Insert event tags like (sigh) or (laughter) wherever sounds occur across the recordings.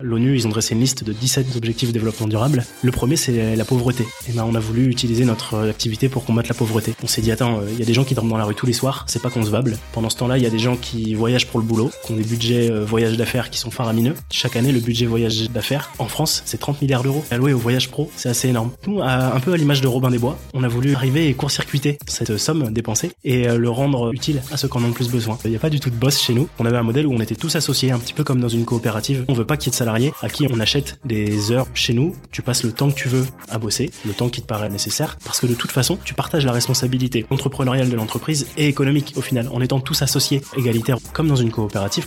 L'ONU, ils ont dressé une liste de 17 objectifs de développement durable. Le premier, c'est la pauvreté. Et ben, on a voulu utiliser notre activité pour combattre la pauvreté. On s'est dit, attends, il y a des gens qui dorment dans la rue tous les soirs, c'est pas concevable. Pendant ce temps-là, il y a des gens qui voyagent pour le boulot, qui ont des budgets euh, voyage d'affaires qui sont faramineux. Chaque année, le budget voyage d'affaires en France, c'est 30 milliards d'euros. Alloué au voyage pro, c'est assez énorme. Nous, un peu à l'image de Robin des Bois, on a voulu arriver et court-circuiter cette somme dépensée et euh, le rendre utile à ceux qui en ont le plus besoin. Il n'y a pas du tout de boss chez nous. On avait un modèle où on était tous associés, un petit peu comme dans une coopérative. On veut pas qu'il y ait de à qui on achète des heures chez nous. Tu passes le temps que tu veux à bosser, le temps qui te paraît nécessaire, parce que de toute façon, tu partages la responsabilité entrepreneuriale de l'entreprise et économique au final, en étant tous associés, égalitaires, comme dans une coopérative.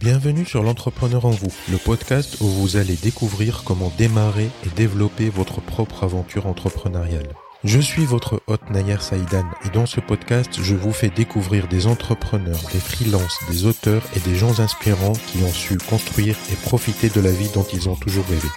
Bienvenue sur l'entrepreneur en vous, le podcast où vous allez découvrir comment démarrer et développer votre propre aventure entrepreneuriale. Je suis votre hôte Nayer Saïdan et dans ce podcast, je vous fais découvrir des entrepreneurs, des freelances, des auteurs et des gens inspirants qui ont su construire et profiter de la vie dont ils ont toujours rêvé.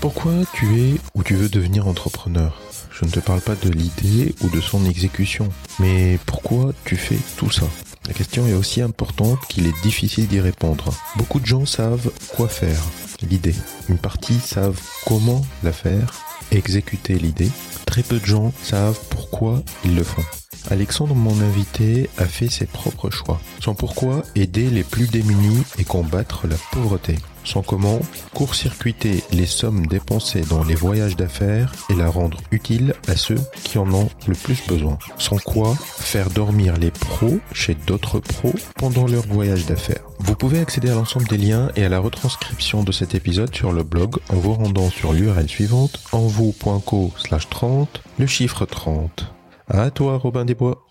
Pourquoi tu es ou tu veux devenir entrepreneur? Je ne te parle pas de l'idée ou de son exécution, mais pourquoi tu fais tout ça? La question est aussi importante qu'il est difficile d'y répondre. Beaucoup de gens savent quoi faire, l'idée. Une partie savent comment la faire, exécuter l'idée, Très peu de gens savent pourquoi ils le font. Alexandre, mon invité, a fait ses propres choix. Son pourquoi aider les plus démunis et combattre la pauvreté. Son comment court-circuiter les sommes dépensées dans les voyages d'affaires et la rendre utile à ceux qui en ont le plus besoin. Son quoi faire dormir les pros chez d'autres pros pendant leur voyage d'affaires. Vous pouvez accéder à l'ensemble des liens et à la retranscription de cet épisode sur le blog en vous rendant sur l'URL suivante envou.co slash 30, le chiffre 30. À toi Robin Desbois.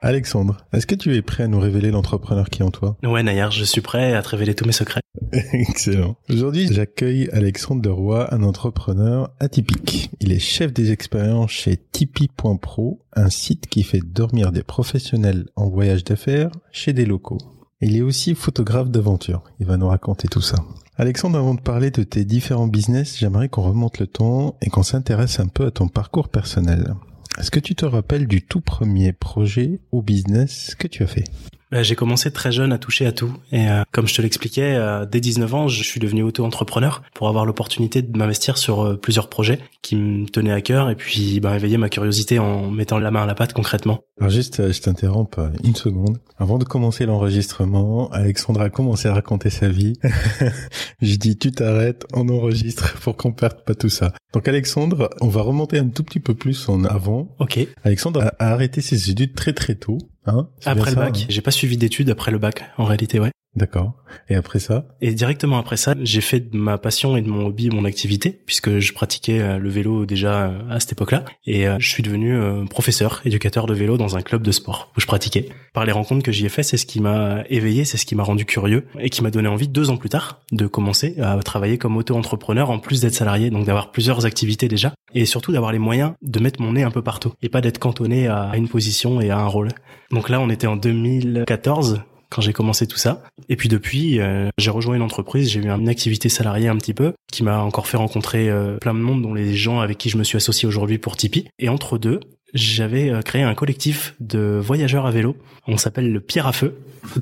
Alexandre, est-ce que tu es prêt à nous révéler l'entrepreneur qui est en toi? Ouais, Nayar, je suis prêt à te révéler tous mes secrets. (laughs) Excellent. Aujourd'hui, j'accueille Alexandre de Roy, un entrepreneur atypique. Il est chef des expériences chez Tipeee.pro, un site qui fait dormir des professionnels en voyage d'affaires chez des locaux. Il est aussi photographe d'aventure. Il va nous raconter tout ça. Alexandre, avant de parler de tes différents business, j'aimerais qu'on remonte le temps et qu'on s'intéresse un peu à ton parcours personnel. Est-ce que tu te rappelles du tout premier projet ou business que tu as fait? Bah, j'ai commencé très jeune à toucher à tout. Et euh, comme je te l'expliquais, euh, dès 19 ans, je suis devenu auto-entrepreneur pour avoir l'opportunité de m'investir sur euh, plusieurs projets qui me tenaient à cœur et puis bah, éveiller ma curiosité en mettant la main à la pâte concrètement. Alors juste, je t'interromps une seconde. Avant de commencer l'enregistrement, Alexandre a commencé à raconter sa vie. (laughs) je dis, tu t'arrêtes, on enregistre pour qu'on perde pas tout ça. Donc Alexandre, on va remonter un tout petit peu plus en avant. Ok. Alexandre a, a arrêté ses études très très tôt. Hein après le bac, j'ai pas suivi d'études après le bac, en réalité, ouais. D'accord. Et après ça? Et directement après ça, j'ai fait de ma passion et de mon hobby mon activité, puisque je pratiquais euh, le vélo déjà euh, à cette époque-là. Et euh, je suis devenu professeur, éducateur de vélo dans un club de sport où je pratiquais. Par les rencontres que j'y ai fait, c'est ce qui m'a éveillé, c'est ce qui m'a rendu curieux et qui m'a donné envie deux ans plus tard de commencer à travailler comme auto-entrepreneur en plus d'être salarié, donc d'avoir plusieurs activités déjà et surtout d'avoir les moyens de mettre mon nez un peu partout et pas d'être cantonné à une position et à un rôle. Donc là, on était en 2014 quand j'ai commencé tout ça. Et puis depuis, euh, j'ai rejoint une entreprise, j'ai eu une activité salariée un petit peu, qui m'a encore fait rencontrer euh, plein de monde, dont les gens avec qui je me suis associé aujourd'hui pour Tipeee. Et entre deux, j'avais euh, créé un collectif de voyageurs à vélo. On s'appelle le Pierre à Feu,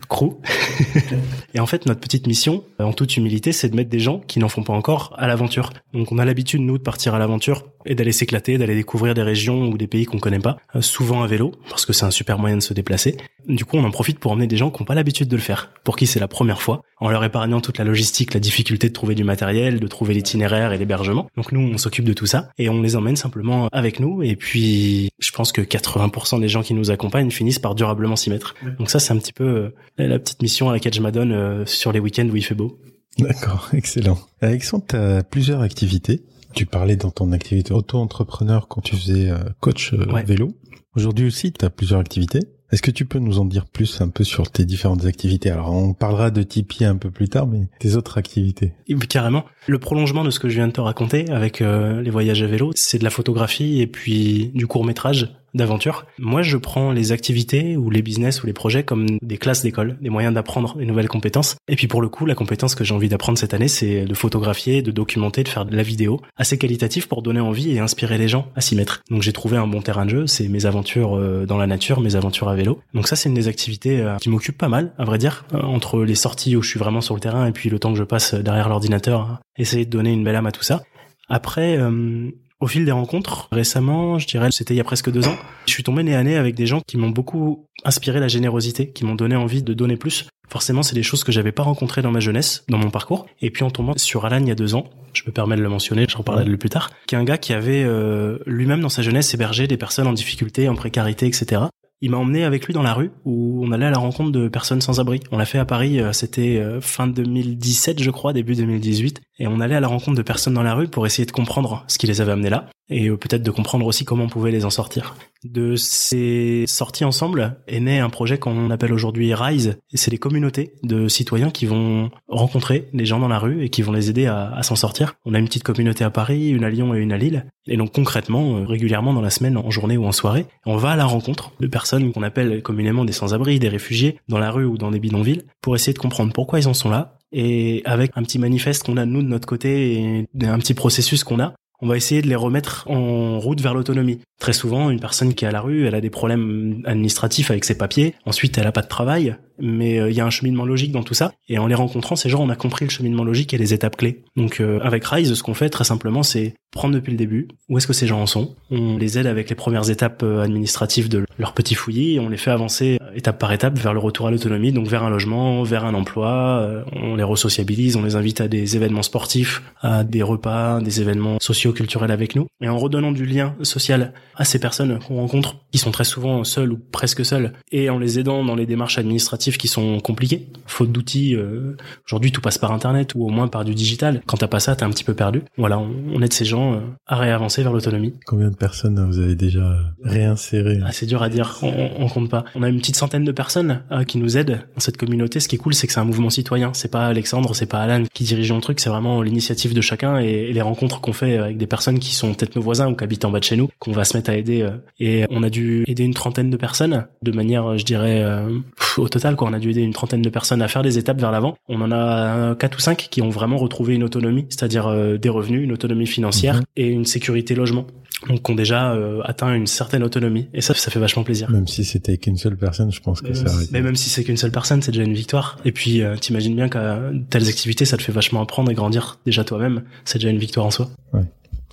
crew. (laughs) et en fait, notre petite mission, en toute humilité, c'est de mettre des gens qui n'en font pas encore à l'aventure. Donc on a l'habitude, nous, de partir à l'aventure et d'aller s'éclater, d'aller découvrir des régions ou des pays qu'on connaît pas, souvent à vélo, parce que c'est un super moyen de se déplacer. Du coup, on en profite pour emmener des gens qui n'ont pas l'habitude de le faire, pour qui c'est la première fois, en leur épargnant toute la logistique, la difficulté de trouver du matériel, de trouver l'itinéraire et l'hébergement. Donc nous, on s'occupe de tout ça et on les emmène simplement avec nous. Et puis, je pense que 80% des gens qui nous accompagnent finissent par durablement s'y mettre. Donc ça, c'est un petit peu euh, la petite mission à laquelle je m'adonne euh, sur les week-ends où il fait beau. D'accord, (laughs) excellent. Alexandre, tu as plusieurs activités. Tu parlais dans ton activité auto-entrepreneur quand tu faisais euh, coach vélo. Aujourd'hui aussi, tu as plusieurs activités. Est-ce que tu peux nous en dire plus un peu sur tes différentes activités? Alors, on parlera de Tipeee un peu plus tard, mais tes autres activités. Carrément. Le prolongement de ce que je viens de te raconter avec les voyages à vélo, c'est de la photographie et puis du court métrage d'aventure. Moi, je prends les activités ou les business ou les projets comme des classes d'école, des moyens d'apprendre des nouvelles compétences. Et puis pour le coup, la compétence que j'ai envie d'apprendre cette année, c'est de photographier, de documenter, de faire de la vidéo assez qualitative pour donner envie et inspirer les gens à s'y mettre. Donc j'ai trouvé un bon terrain de jeu, c'est mes aventures euh, dans la nature, mes aventures à vélo. Donc ça, c'est une des activités euh, qui m'occupe pas mal, à vrai dire, euh, entre les sorties où je suis vraiment sur le terrain et puis le temps que je passe derrière l'ordinateur, essayer de donner une belle âme à tout ça. Après, au fil des rencontres, récemment, je dirais, c'était il y a presque deux ans, je suis tombé nez à nez avec des gens qui m'ont beaucoup inspiré la générosité, qui m'ont donné envie de donner plus. Forcément, c'est des choses que j'avais pas rencontrées dans ma jeunesse, dans mon parcours. Et puis en tombant sur Alan il y a deux ans, je me permets de le mentionner, j'en parlerai de plus tard, qui est un gars qui avait euh, lui-même dans sa jeunesse hébergé des personnes en difficulté, en précarité, etc il m'a emmené avec lui dans la rue où on allait à la rencontre de personnes sans abri. On l'a fait à Paris, euh, c'était euh, fin 2017 je crois, début 2018, et on allait à la rencontre de personnes dans la rue pour essayer de comprendre ce qui les avait amenés là et euh, peut-être de comprendre aussi comment on pouvait les en sortir. De ces sorties ensemble est né un projet qu'on appelle aujourd'hui Rise, c'est des communautés de citoyens qui vont rencontrer les gens dans la rue et qui vont les aider à, à s'en sortir. On a une petite communauté à Paris, une à Lyon et une à Lille, et donc concrètement, régulièrement dans la semaine, en journée ou en soirée, on va à la rencontre de personnes qu'on appelle communément des sans-abri, des réfugiés, dans la rue ou dans des bidonvilles, pour essayer de comprendre pourquoi ils en sont là. Et avec un petit manifeste qu'on a nous de notre côté et un petit processus qu'on a, on va essayer de les remettre en route vers l'autonomie. Très souvent, une personne qui est à la rue, elle a des problèmes administratifs avec ses papiers. Ensuite, elle a pas de travail, mais euh, il y a un cheminement logique dans tout ça. Et en les rencontrant, ces gens, on a compris le cheminement logique et les étapes clés. Donc, euh, avec Rise, ce qu'on fait très simplement, c'est prendre depuis le début où est-ce que ces gens en sont. On les aide avec les premières étapes euh, administratives de leur petit fouillis on les fait avancer étape par étape vers le retour à l'autonomie, donc vers un logement, vers un emploi. On les resociabilise, on les invite à des événements sportifs, à des repas, des événements socio-culturels avec nous. Et en redonnant du lien social à ces personnes qu'on rencontre, qui sont très souvent seules ou presque seules, et en les aidant dans les démarches administratives qui sont compliquées, faute d'outils. Euh, aujourd'hui, tout passe par Internet ou au moins par du digital. Quand t'as pas ça, t'es un petit peu perdu. Voilà, on, aide ces gens euh, à réavancer vers l'autonomie. Combien de personnes vous avez déjà réinséré? Ah, C'est dur à dire, on, on, compte pas. On a une petite centaine de personnes euh, qui nous aident dans cette communauté. Ce qui est cool, c'est que c'est un mouvement citoyen. C'est pas Alexandre, c'est pas Alan qui dirige le truc, c'est vraiment l'initiative de chacun et, et les rencontres qu'on fait avec des personnes qui sont peut-être nos voisins ou qui habitent en bas de chez nous, qu'on va se mettre à aider. Euh, et on a dû aider une trentaine de personnes de manière, je dirais, euh, au total, quoi. On a dû aider une trentaine de personnes à faire des étapes vers l'avant. On en a quatre ou cinq qui ont vraiment retrouvé une autonomie, c'est-à-dire euh, des revenus, une autonomie financière mhm. et une sécurité logement donc ont déjà atteint une certaine autonomie et ça ça fait vachement plaisir même si c'était qu'une seule personne je pense que ça mais même si c'est qu'une seule personne c'est déjà une victoire et puis t'imagines bien qu'à telles activités ça te fait vachement apprendre et grandir déjà toi-même c'est déjà une victoire en soi ouais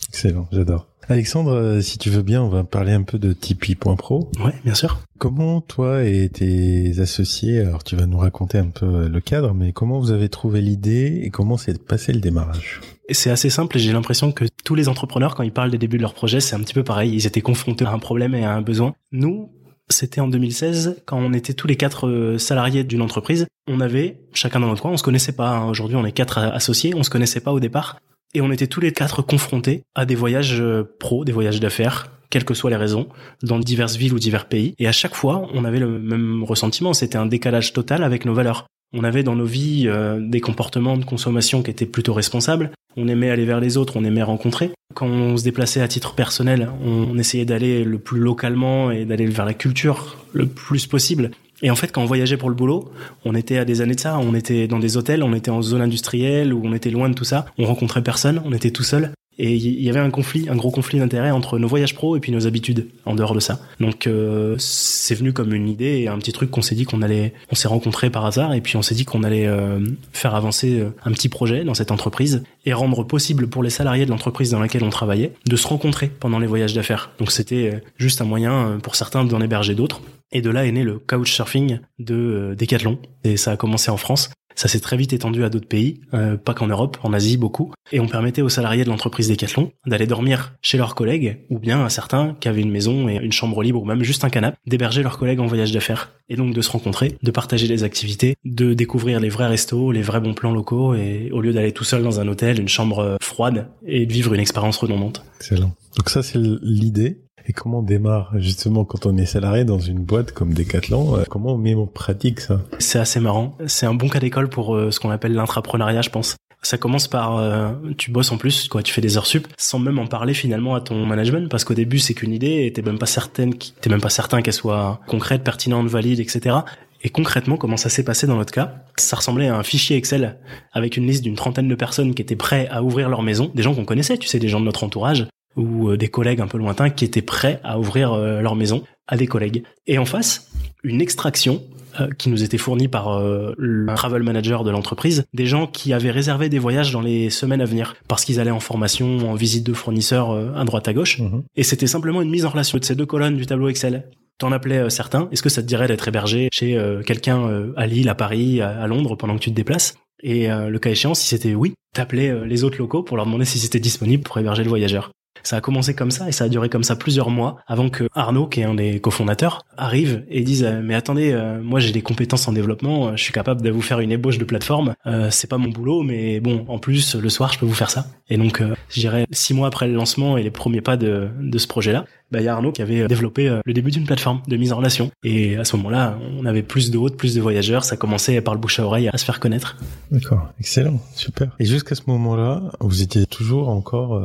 excellent j'adore Alexandre, euh, si tu veux bien, on va parler un peu de Tipeee.pro. Ouais, bien sûr. Comment toi et tes associés, alors tu vas nous raconter un peu le cadre, mais comment vous avez trouvé l'idée et comment s'est passé le démarrage? C'est assez simple et j'ai l'impression que tous les entrepreneurs, quand ils parlent des débuts de leur projet, c'est un petit peu pareil. Ils étaient confrontés à un problème et à un besoin. Nous, c'était en 2016, quand on était tous les quatre euh, salariés d'une entreprise. On avait, chacun dans notre coin, on se connaissait pas. Hein. Aujourd'hui, on est quatre associés, on se connaissait pas au départ. Et on était tous les quatre confrontés à des voyages euh, pro, des voyages d'affaires, quelles que soient les raisons, dans diverses villes ou divers pays. Et à chaque fois, on avait le même ressentiment. C'était un décalage total avec nos valeurs. On avait dans nos vies euh, des comportements de consommation qui étaient plutôt responsables. On aimait aller vers les autres, on aimait rencontrer. Quand on se déplaçait à titre personnel, on essayait d'aller le plus localement et d'aller vers la culture le plus possible. Et en fait, quand on voyageait pour le boulot, on était à des années de ça, on était dans des hôtels, on était en zone industrielle, où on était loin de tout ça, on rencontrait personne, on était tout seul. Et il y avait un conflit, un gros conflit d'intérêt entre nos voyages pro et puis nos habitudes en dehors de ça. Donc euh, c'est venu comme une idée un petit truc qu'on s'est dit qu'on allait, on s'est rencontrés par hasard et puis on s'est dit qu'on allait euh, faire avancer euh, un petit projet dans cette entreprise et rendre possible pour les salariés de l'entreprise dans laquelle on travaillait de se rencontrer pendant les voyages d'affaires. Donc c'était juste un moyen pour certains d'en héberger d'autres. Et de là est né le couchsurfing de Decathlon. Et ça a commencé en France. Ça s'est très vite étendu à d'autres pays, euh, pas qu'en Europe, en Asie beaucoup. Et on permettait aux salariés de l'entreprise Decathlon d'aller dormir chez leurs collègues, ou bien à certains qui avaient une maison et une chambre libre, ou même juste un canapé, d'héberger leurs collègues en voyage d'affaires. Et donc de se rencontrer, de partager les activités, de découvrir les vrais restos, les vrais bons plans locaux, et au lieu d'aller tout seul dans un hôtel, une chambre euh, froide, et de vivre une expérience redondante. Excellent. Donc ça c'est l'idée. Et comment on démarre justement quand on est salarié dans une boîte comme Decathlon euh, Comment on met en pratique ça? C'est assez marrant. C'est un bon cas d'école pour euh, ce qu'on appelle l'intrapreneuriat, je pense. Ça commence par euh, tu bosses en plus, quoi, tu fais des heures sup, sans même en parler finalement à ton management, parce qu'au début c'est qu'une idée, et t'es même pas certaine, t'es même pas certain qu'elle soit concrète, pertinente, valide, etc. Et concrètement, comment ça s'est passé dans notre cas? Ça ressemblait à un fichier Excel avec une liste d'une trentaine de personnes qui étaient prêts à ouvrir leur maison, des gens qu'on connaissait, tu sais, des gens de notre entourage ou euh, des collègues un peu lointains qui étaient prêts à ouvrir euh, leur maison à des collègues. Et en face, une extraction euh, qui nous était fournie par le travel manager de l'entreprise, des gens qui avaient réservé des voyages dans les semaines à venir parce qu'ils allaient en formation, en visite de fournisseurs à droite à gauche. Mhm. Et c'était simplement une mise en relation de ces deux colonnes du tableau Excel. T'en appelais certains. Est-ce que ça te dirait d'être hébergé chez quelqu'un à Lille, à Paris, à, Londres pendant que tu te déplaces? Et le cas échéant, si c'était oui, t'appelais les autres locaux pour leur demander si c'était disponible pour héberger le voyageur. Ça a commencé comme ça et ça a duré comme ça plusieurs mois avant que Arnaud, qui est un des cofondateurs, arrive et dise euh, mais attendez, euh, moi j'ai des compétences en développement, euh, je suis capable de vous faire une ébauche de plateforme. c'est pas mon boulot, mais bon, en plus le soir je peux vous faire ça. Et donc, je dirais six mois après le lancement et les premiers pas de, de ce projet-là, bah, il y a Arnaud qui avait développé le début d'une plateforme de mise en relation. Et à ce moment-là, on avait plus de hôtes, plus de voyageurs. Ça commençait par le bouche à oreille à se faire connaître. D'accord, excellent, super. Et jusqu'à ce moment-là, vous étiez toujours encore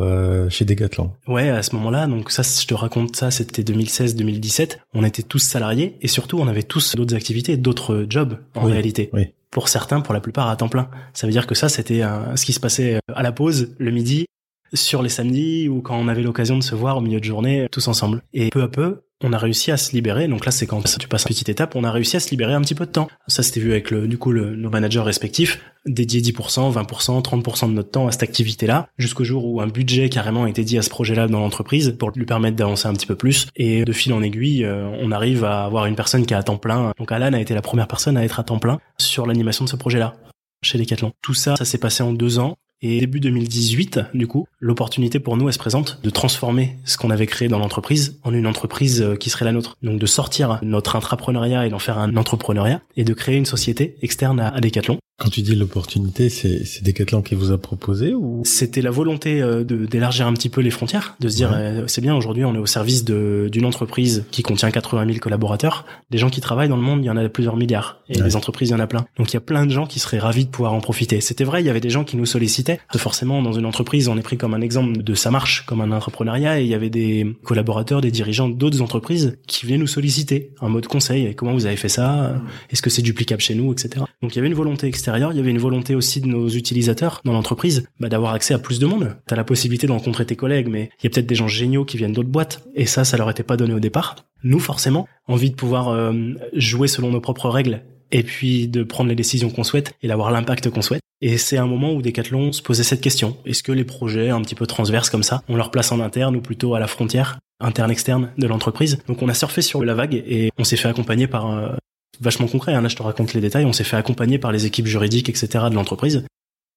chez Decathlon. Ouais, à ce moment-là, donc ça, je te raconte ça, c'était 2016-2017. On était tous salariés et surtout, on avait tous d'autres activités, d'autres jobs en réalité. Oui. Pour certains, pour la plupart, à temps plein. Ça veut dire que ça, c'était ce qui se passait à la pause, le midi, sur les samedis ou quand on avait l'occasion de se voir au milieu de journée tous ensemble. Et peu à peu, on a réussi à se libérer. Donc là, c'est quand tu passes une petite étape, on a réussi à se libérer un petit peu de temps. Ça, c'était vu avec le, du coup, le, nos managers respectifs, dédier 10%, 20%, 30% de notre temps à cette activité-là, jusqu'au jour où un budget carrément a été dédié à ce projet-là dans l'entreprise pour lui permettre d'avancer un petit peu plus. Et de fil en aiguille, euh, on arrive à avoir une personne qui est à temps plein. Donc Alan a été la première personne à être à temps plein sur l'animation de ce projet-là chez Decathlon. Tout ça, ça s'est passé en deux ans. Et début 2018, du coup, l'opportunité pour nous, elle se présente de transformer ce qu'on avait créé dans l'entreprise en une entreprise euh, qui serait la nôtre. Donc de sortir notre intrapreneuriat et d'en faire un entrepreneuriat et de créer une société externe à Decathlon quand tu dis l'opportunité, c'est, c'est Decathlon qui vous a proposé ou? C'était la volonté euh, de, d'élargir un petit peu les frontières, de se dire euh, c'est bien aujourd'hui on est au service de, d'une entreprise qui contient 80 000 collaborateurs. Des gens qui travaillent dans le monde, il y en a plusieurs milliards et des entreprises il y en a plein. Donc il y a plein de gens qui seraient ravis de pouvoir en profiter. C'était vrai, il y avait des gens qui nous sollicitaient. Forcément dans une entreprise, on est pris comme un exemple de ça marche, comme un entrepreneuriat et il y avait des collaborateurs, des dirigeants d'autres entreprises qui venaient nous solliciter en mode conseil. Comment vous avez fait ça? Est-ce que c'est duplicable chez nous, etc. Donc il y avait une volonté externe il y avait une volonté aussi de nos utilisateurs dans l'entreprise bah, d'avoir accès à plus de monde. Tu as la possibilité de rencontrer tes collègues, mais il y a peut-être des gens géniaux qui viennent d'autres boîtes, et ça, ça leur était pas donné au départ. Nous, forcément, envie de pouvoir euh, jouer selon nos propres règles, et puis de prendre les décisions qu'on souhaite et d'avoir l'impact qu'on souhaite. Et c'est un moment où Decathlon se posait cette question. Est-ce que les projets un petit peu transverses comme ça, on leur place en interne ou plutôt à la frontière interne-externe de l'entreprise? Donc on a surfé sur la vague et on s'est fait accompagner par euh, vachement concret. Hein. Là, je te raconte les détails. On s'est fait accompagner par les équipes juridiques, etc. de l'entreprise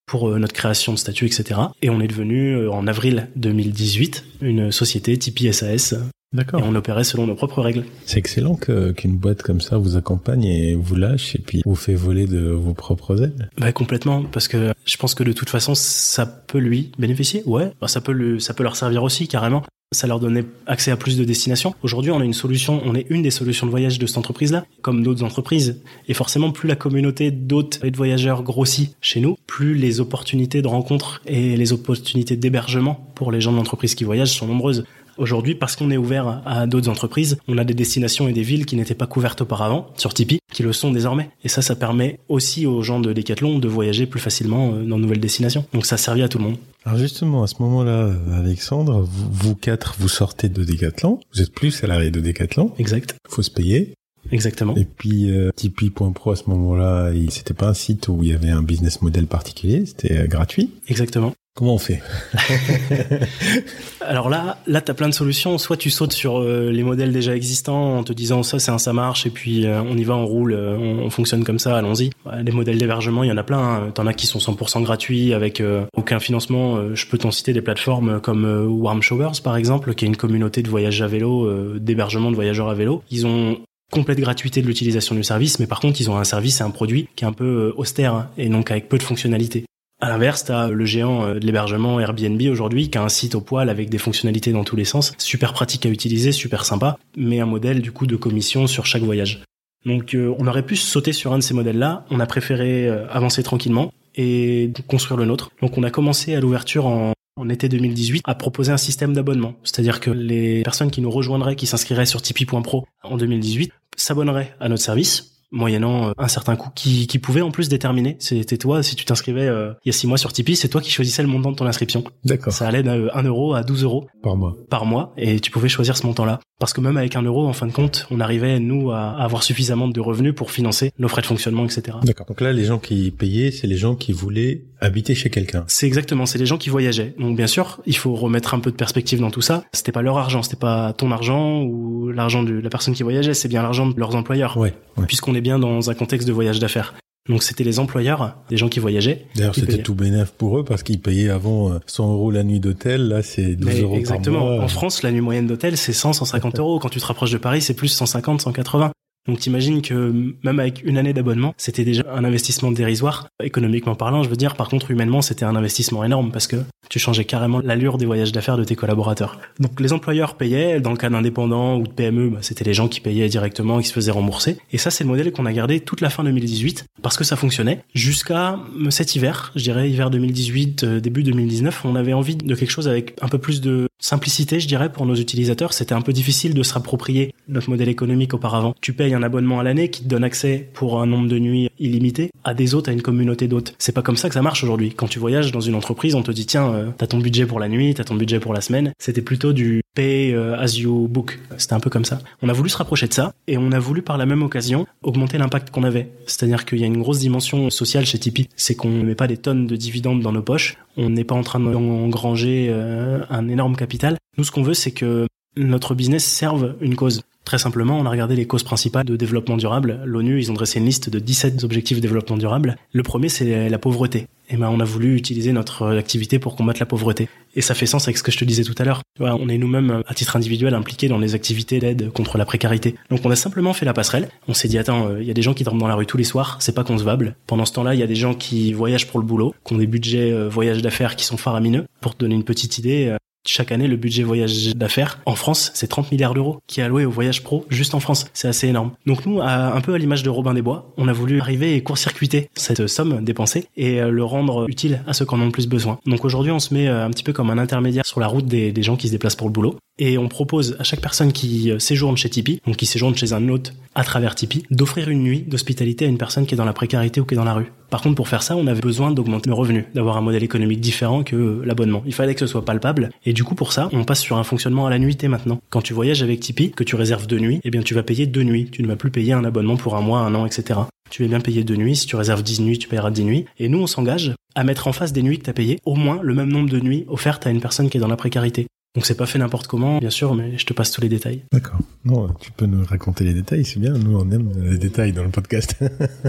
pour euh, notre création de statut, etc. Et on est devenu, euh, en avril 2018, une société Tipeee SAS. D'accord. Et on opérait selon nos propres règles. C'est excellent que, qu'une boîte comme ça vous accompagne et vous lâche et puis vous fait voler de vos propres ailes. Bah complètement, parce que je pense que de toute façon, ça peut lui bénéficier. Ouais, bah, ça peut le, ça peut leur servir aussi carrément ça leur donnait accès à plus de destinations. Aujourd'hui, on a une solution, on est une des solutions de voyage de cette entreprise-là, comme d'autres entreprises. Et forcément, plus la communauté d'hôtes et de voyageurs grossit chez nous, plus les opportunités de rencontres et les opportunités d'hébergement pour les gens de l'entreprise qui voyagent sont nombreuses. Aujourd'hui, parce qu'on est ouvert à d'autres entreprises, on a des destinations et des villes qui n'étaient pas couvertes auparavant sur Tipeee, qui le sont désormais. Et ça, ça permet aussi aux gens de Decathlon de voyager plus facilement euh, dans de nouvelles destinations. Donc ça servi à tout le monde. Alors justement, à ce moment-là, Alexandre, vous, quatre, vous sortez de Decathlon. Vous êtes plus salarié de Decathlon. Exact. Faut se payer. Exactement. Et puis euh, Tipeee.pro à ce moment-là, c'était pas un site où il y avait un business model particulier, c'était euh, gratuit. Exactement. Comment on fait? (laughs) Alors là, là, t'as plein de solutions. Soit tu sautes sur euh, les modèles déjà existants en te disant ça, c'est un ça marche, et puis euh, on y va, on roule, euh, on, fonctionne comme ça, allons-y. les modèles d'hébergement, il y en a plein. Hein. T'en as qui sont 100% gratuits avec aucun financement. je peux t'en citer des plateformes comme Warm Showers par exemple, qui est une communauté de voyage à vélo, d'hébergement de voyageurs à vélo. Ils ont complète gratuité de l'utilisation du service, mais par contre, ils ont un service et un produit qui est un peu austère hein, et donc avec peu de fonctionnalités. À l'inverse, t'as le géant euh, de l'hébergement Airbnb aujourd'hui qui a un site au poil avec des fonctionnalités dans tous les sens, super pratique à utiliser, super sympa, mais un modèle du coup de commission sur chaque voyage. Donc euh, on aurait pu sauter sur un de ces modèles-là, on a préféré euh, avancer tranquillement et construire le nôtre. Donc on a commencé à l'ouverture en, en été 2018 à proposer un système d'abonnement. C'est-à-dire que les personnes qui nous rejoindraient, qui s'inscriraient sur Tipeee.pro en 2018, s'abonneraient à notre service moyennant euh, un certain coût qui, qui pouvait en plus déterminer. C'était toi, si tu t'inscrivais euh, il y a six mois sur Tipeee, c'est toi qui choisissais le montant de ton inscription. D'accord. Ça allait de 1 euro à 12 euros. Par mois. Par mois, et tu pouvais choisir ce montant-là. Parce que même avec un euro, en fin de compte, on arrivait, nous, à avoir suffisamment de revenus pour financer nos frais de fonctionnement, etc. D'accord. Donc là, les gens qui payaient, c'est les gens qui voulaient habiter chez quelqu'un. C'est exactement, c'est les gens qui voyageaient. Donc bien sûr, il faut remettre un peu de perspective dans tout ça. C'était pas leur argent, c'était pas ton argent ou l'argent de la personne qui voyageait, c'est bien l'argent de leurs employeurs. Ouais, ouais. Puisqu'on est bien dans un contexte de voyage d'affaires. Donc c'était les employeurs, des gens qui voyageaient. D'ailleurs, c'était payaient. tout bénef pour eux parce qu'ils payaient avant euh, 100 euros la nuit d'hôtel. Là, c'est 12 Mais euros exactement. par mois. En France, la nuit moyenne d'hôtel, c'est 100, 150 (laughs) euros. Quand tu te rapproches de Paris, c'est plus 150, 180. Donc t'imagines que même avec une année d'abonnement, c'était déjà un investissement dérisoire, économiquement parlant, je veux dire. Par contre, humainement, c'était un investissement énorme parce que tu changeais carrément l'allure des voyages d'affaires de tes collaborateurs. Donc les employeurs payaient, dans le cas d'indépendants ou de PME, bah, c'était les gens qui payaient directement qui se faisaient rembourser. Et ça, c'est le modèle qu'on a gardé toute la fin 2018 parce que ça fonctionnait jusqu'à cet hiver, je dirais hiver 2018, euh, début 2019, on avait envie de quelque chose avec un peu plus de simplicité, je dirais, pour nos utilisateurs. C'était un peu difficile de se rapproprier notre modèle économique auparavant. Tu payes un abonnement à l'année qui te donne accès pour un nombre de nuits illimité à des hôtes, à une communauté d'hôtes. C'est pas comme ça que ça marche aujourd'hui. Quand tu voyages dans une entreprise, on te dit tiens, euh, t'as ton budget pour la nuit, t'as ton budget pour la semaine. C'était plutôt du pay euh, as you book. C'était un peu comme ça. On a voulu se rapprocher de ça et on a voulu par la même occasion augmenter l'impact qu'on avait. C'est-à-dire qu'il y a une grosse dimension sociale chez Tipeee. C'est qu'on ne met pas des tonnes de dividendes dans nos poches. On n'est pas en train d'engranger euh, un énorme capital. Nous, ce qu'on veut, c'est que notre business serve une cause. Très simplement, on a regardé les causes principales de développement durable. L'ONU, ils ont dressé une liste de 17 objectifs de développement durable. Le premier, c'est la pauvreté. Et ben, on a voulu utiliser notre activité pour combattre la pauvreté. Et ça fait sens avec ce que je te disais tout à l'heure. On est nous-mêmes, à titre individuel, impliqués dans les activités d'aide contre la précarité. Donc, on a simplement fait la passerelle. On s'est dit, attends, il y a des gens qui dorment dans la rue tous les soirs, c'est pas concevable. Pendant ce temps-là, il y a des gens qui voyagent pour le boulot, qui ont des budgets euh, voyage d'affaires qui sont faramineux. Pour te donner une petite idée, euh, chaque année, le budget voyage d'affaires en France, c'est 30 milliards d'euros qui est alloué au voyage pro juste en France. C'est assez énorme. Donc nous, un peu à l'image de Robin des Bois, on a voulu arriver et court-circuiter cette somme dépensée et euh, le rendre utile à ceux qui en ont le plus besoin. Donc aujourd'hui, on se met euh, un petit peu comme un intermédiaire sur la route des, des gens qui se déplacent pour le boulot et on propose à chaque personne qui euh, séjourne chez Tipeee, donc qui séjourne chez un hôte à travers Tipeee, d'offrir une nuit d'hospitalité à une personne qui est dans la précarité ou qui est dans la rue. Par contre, pour faire ça, on avait besoin d'augmenter le revenu, d'avoir un modèle économique différent que euh, l'abonnement. Il fallait que ce soit palpable. Et du coup, pour ça, on passe sur un fonctionnement à la nuitée maintenant. Quand tu voyages avec Tipeee, que tu réserves deux nuits, eh bien, tu vas payer deux nuits. Tu ne vas plus payer un abonnement pour un mois, un an, etc. Tu vas bien payer deux nuits. Si tu réserves 10 nuits, tu paieras 10 nuits. Et nous, on s'engage à mettre en face des nuits que tu as payées au moins le même nombre de nuits offertes à une personne qui est dans la précarité. Donc c'est pas fait n'importe comment, bien sûr, mais je te passe tous les détails. D'accord. Non, tu peux nous raconter les détails, c'est bien. Nous, on aime les détails dans le podcast.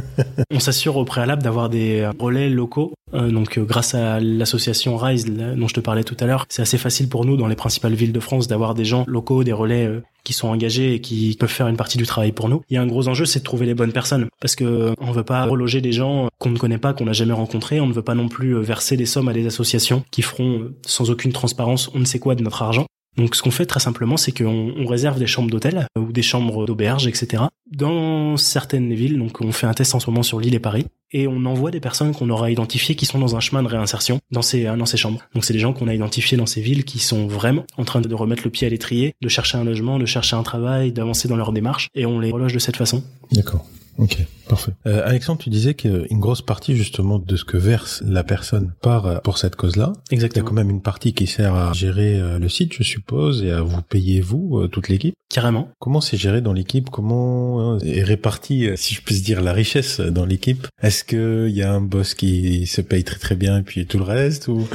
(laughs) On s'assure au préalable d'avoir des relais locaux. Euh, donc euh, grâce à l'association Rise là, dont je te parlais tout à l'heure, c'est assez facile pour nous dans les principales villes de France d'avoir des gens locaux, des relais euh, qui sont engagés et qui peuvent faire une partie du travail pour nous. Il y a un gros enjeu, c'est de trouver les bonnes personnes parce que euh, on veut pas reloger des gens qu'on ne connaît pas, qu'on n'a jamais rencontrés. On ne veut pas non plus euh, verser des sommes à des associations qui feront euh, sans aucune transparence on ne sait quoi de notre argent. Donc ce qu'on fait très simplement, c'est qu'on on réserve des chambres d'hôtel euh, ou des chambres d'auberge, etc. Dans certaines villes, donc on fait un test en ce moment sur Lille et Paris, et on envoie des personnes qu'on aura identifiées qui sont dans un chemin de réinsertion dans ces euh, dans ces chambres. Donc c'est des gens qu'on a identifiés dans ces villes qui sont vraiment en train de remettre le pied à l'étrier, de chercher un logement, de chercher un travail, d'avancer dans leur démarche, et on les reloge de cette façon. D'accord. Ok, parfait. Euh, Alexandre, tu disais qu'une grosse partie justement de ce que verse la personne part euh, pour cette cause-là. Il y a Exactement. quand même une partie qui sert à gérer euh, le site, je suppose, et à vous payer vous, toute l'équipe. Carrément. Comment c'est géré dans l'équipe? Comment est répartie, si je peux dire, la richesse dans l'équipe? Est-ce que il y a un boss qui se paye très très bien et puis tout le reste ou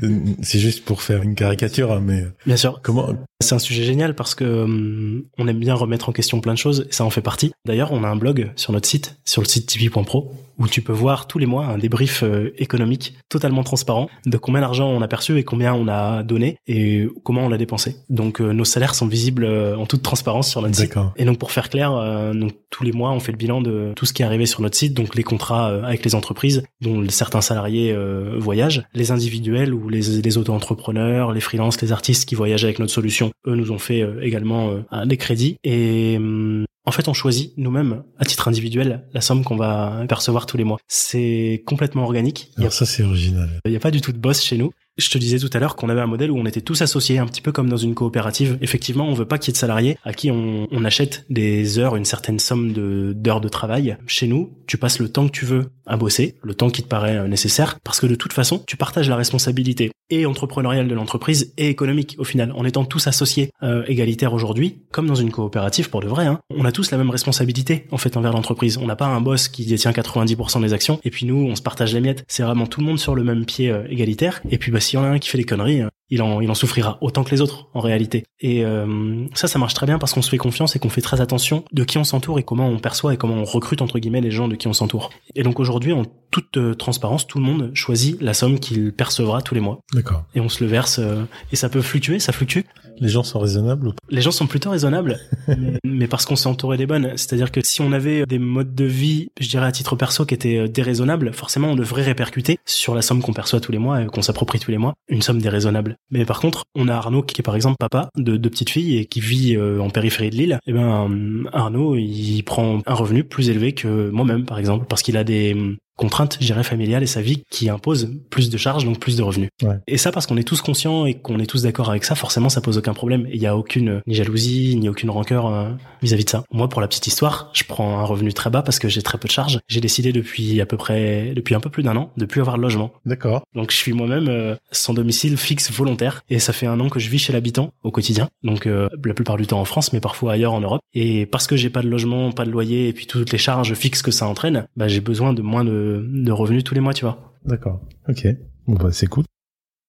(laughs) c'est juste pour faire une caricature hein, Mais Bien sûr. comment? C'est un sujet génial parce que hum, on aime bien remettre en question plein de choses et ça en fait partie. D'ailleurs, on a un blog sur notre site, sur le site tipeee.pro, où tu peux voir tous les mois un débrief euh, économique totalement transparent de combien d'argent on a perçu et combien on a donné et comment on l'a dépensé. Donc euh, nos salaires sont visibles euh, en toute transparence sur notre site. Et donc pour faire clair, donc tous les mois on fait le bilan de tout ce qui est arrivé sur notre site, donc les contrats avec les entreprises dont certains salariés voyagent, les individuels ou les, les auto-entrepreneurs, les freelances, les artistes qui voyagent avec notre solution, eux nous ont fait également des crédits et hum, En fait, on choisit nous-mêmes, à titre individuel, la somme qu'on va percevoir tous les mois. C'est complètement organique. Alors ça, c'est original. Il n'y a pas du tout de boss chez nous. Je te disais tout à l'heure qu'on avait un modèle où on était tous associés, un petit peu comme dans une coopérative. Effectivement, on veut pas qu'il y ait de salariés à qui on, on achète des heures, une certaine somme de d'heures de travail. Chez nous, tu passes le temps que tu veux à bosser, le temps qui te paraît euh, nécessaire, parce que de toute façon, tu partages la responsabilité et entrepreneuriale de l'entreprise et économique au final, en étant tous associés euh, égalitaires aujourd'hui, comme dans une coopérative pour de vrai. Hein, on a tous la même responsabilité en fait envers l'entreprise. On n'a pas un boss qui détient 90% des actions et puis nous, on se partage les miettes. C'est vraiment tout le monde sur le même pied euh, égalitaire. Et puis bah s'il y en a un qui fait des conneries, hein, il en, il en souffrira autant que les autres en réalité. Et euh, ça, ça marche très bien parce qu'on se fait confiance et qu'on fait très attention de qui on s'entoure et comment on perçoit et comment on recrute entre guillemets les gens de qui on s'entoure. Et donc aujourd'hui, en toute euh, transparence, tout le monde choisit la somme qu'il percevra tous les mois. D'accord. Et on se le verse euh, et ça peut fluctuer, ça fluctue. Les gens sont raisonnables ou pas? Les gens sont plutôt raisonnables, mais, (laughs) mais parce qu'on s'est entouré des bonnes. C'est-à-dire que si on avait des modes de vie, je dirais à titre perso, qui étaient euh, déraisonnables, forcément on devrait répercuter sur la somme qu'on perçoit tous les mois et qu'on s'approprie tous les mois, une somme déraisonnable. Mais par contre, on a Arnaud qui est par exemple papa de deux petites filles et qui vit euh, en périphérie de l'île. Et ben Arnaud, il prend un revenu plus élevé que moi-même par exemple parce qu'il a des contraintes, je dirais, familiales et sa vie qui impose plus de charges, donc plus de revenus. Ouais. Et ça, parce qu'on est tous conscients et qu'on est tous d'accord avec ça, forcément, ça pose aucun problème. Il y a aucune ni jalousie, ni aucune rancœur euh, vis-à-vis de ça. Moi, pour la petite histoire, je prends un revenu très bas parce que j'ai très peu de charges. J'ai décidé depuis à peu près, depuis un peu plus d'un an, de plus avoir de logement. D'accord. Donc, je suis moi-même euh, sans domicile fixe volontaire. Et ça fait un an que je vis chez l'habitant au quotidien. Donc, euh, la plupart du temps en France, mais parfois ailleurs en Europe. Et parce que j'ai pas de logement, pas de loyer, et puis toutes les charges fixes que ça entraîne, bah, j'ai besoin de moins de, de revenus tous les mois, tu vois. D'accord. Ok. Bon bah c'est cool.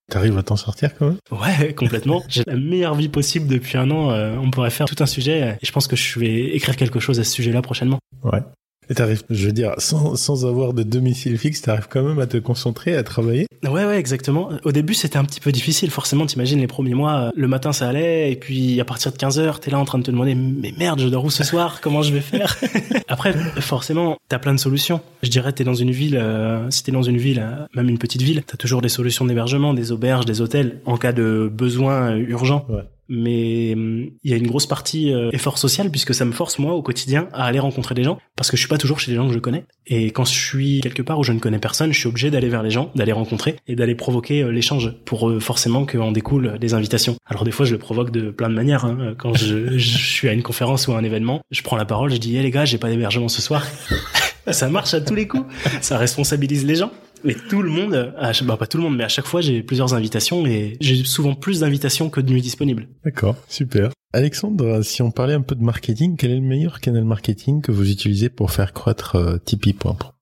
T'arrives à t'en sortir quand même Ouais, (laughs) complètement. J'ai (laughs) la meilleure vie possible depuis un an. Euh, on pourrait faire tout un sujet et je pense que je vais écrire quelque chose à ce sujet-là prochainement. Ouais. Et t'arrives, je veux dire, sans, sans avoir de domicile fixe, t'arrives quand même à te concentrer, à travailler Ouais, ouais, exactement. Au début, c'était un petit peu difficile. Forcément, t'imagines les premiers mois, euh, le matin, ça allait, et puis à partir de 15 heures, t'es là en train de te demander, mais merde, je dors où ce soir? Comment je vais faire? (laughs) Après, forcément, t'as plein de solutions. Je dirais, t'es dans une ville, euh, si t'es dans une ville, euh, même une petite ville, t'as toujours des solutions d'hébergement, des auberges, des hôtels, en cas de besoin euh, urgent. Ouais. Mais hum, il y a une grosse partie euh, effort social puisque ça me force moi au quotidien à aller rencontrer des gens parce que je suis pas toujours chez des gens que je connais. Et quand je suis quelque part où je ne connais personne je suis obligé d'aller vers les gens d'aller rencontrer et d'aller provoquer euh, l'échange pour euh, forcément qu'en découle des invitations. Alors des fois je le provoque de plein de manières hein. quand je, (laughs) je suis à une conférence ou à un événement je prends la parole je dis hey les gars j'ai pas d'hébergement ce soir. (laughs) Ça marche à tous les coups. Ça responsabilise les gens mais tout le monde, à bah pas tout le monde, mais à chaque fois j'ai plusieurs invitations et j'ai souvent plus d'invitations que de nuits disponibles. D'accord, super. Alexandre, si on parlait un peu de marketing, quel est le meilleur canal marketing que vous utilisez pour faire croître euh,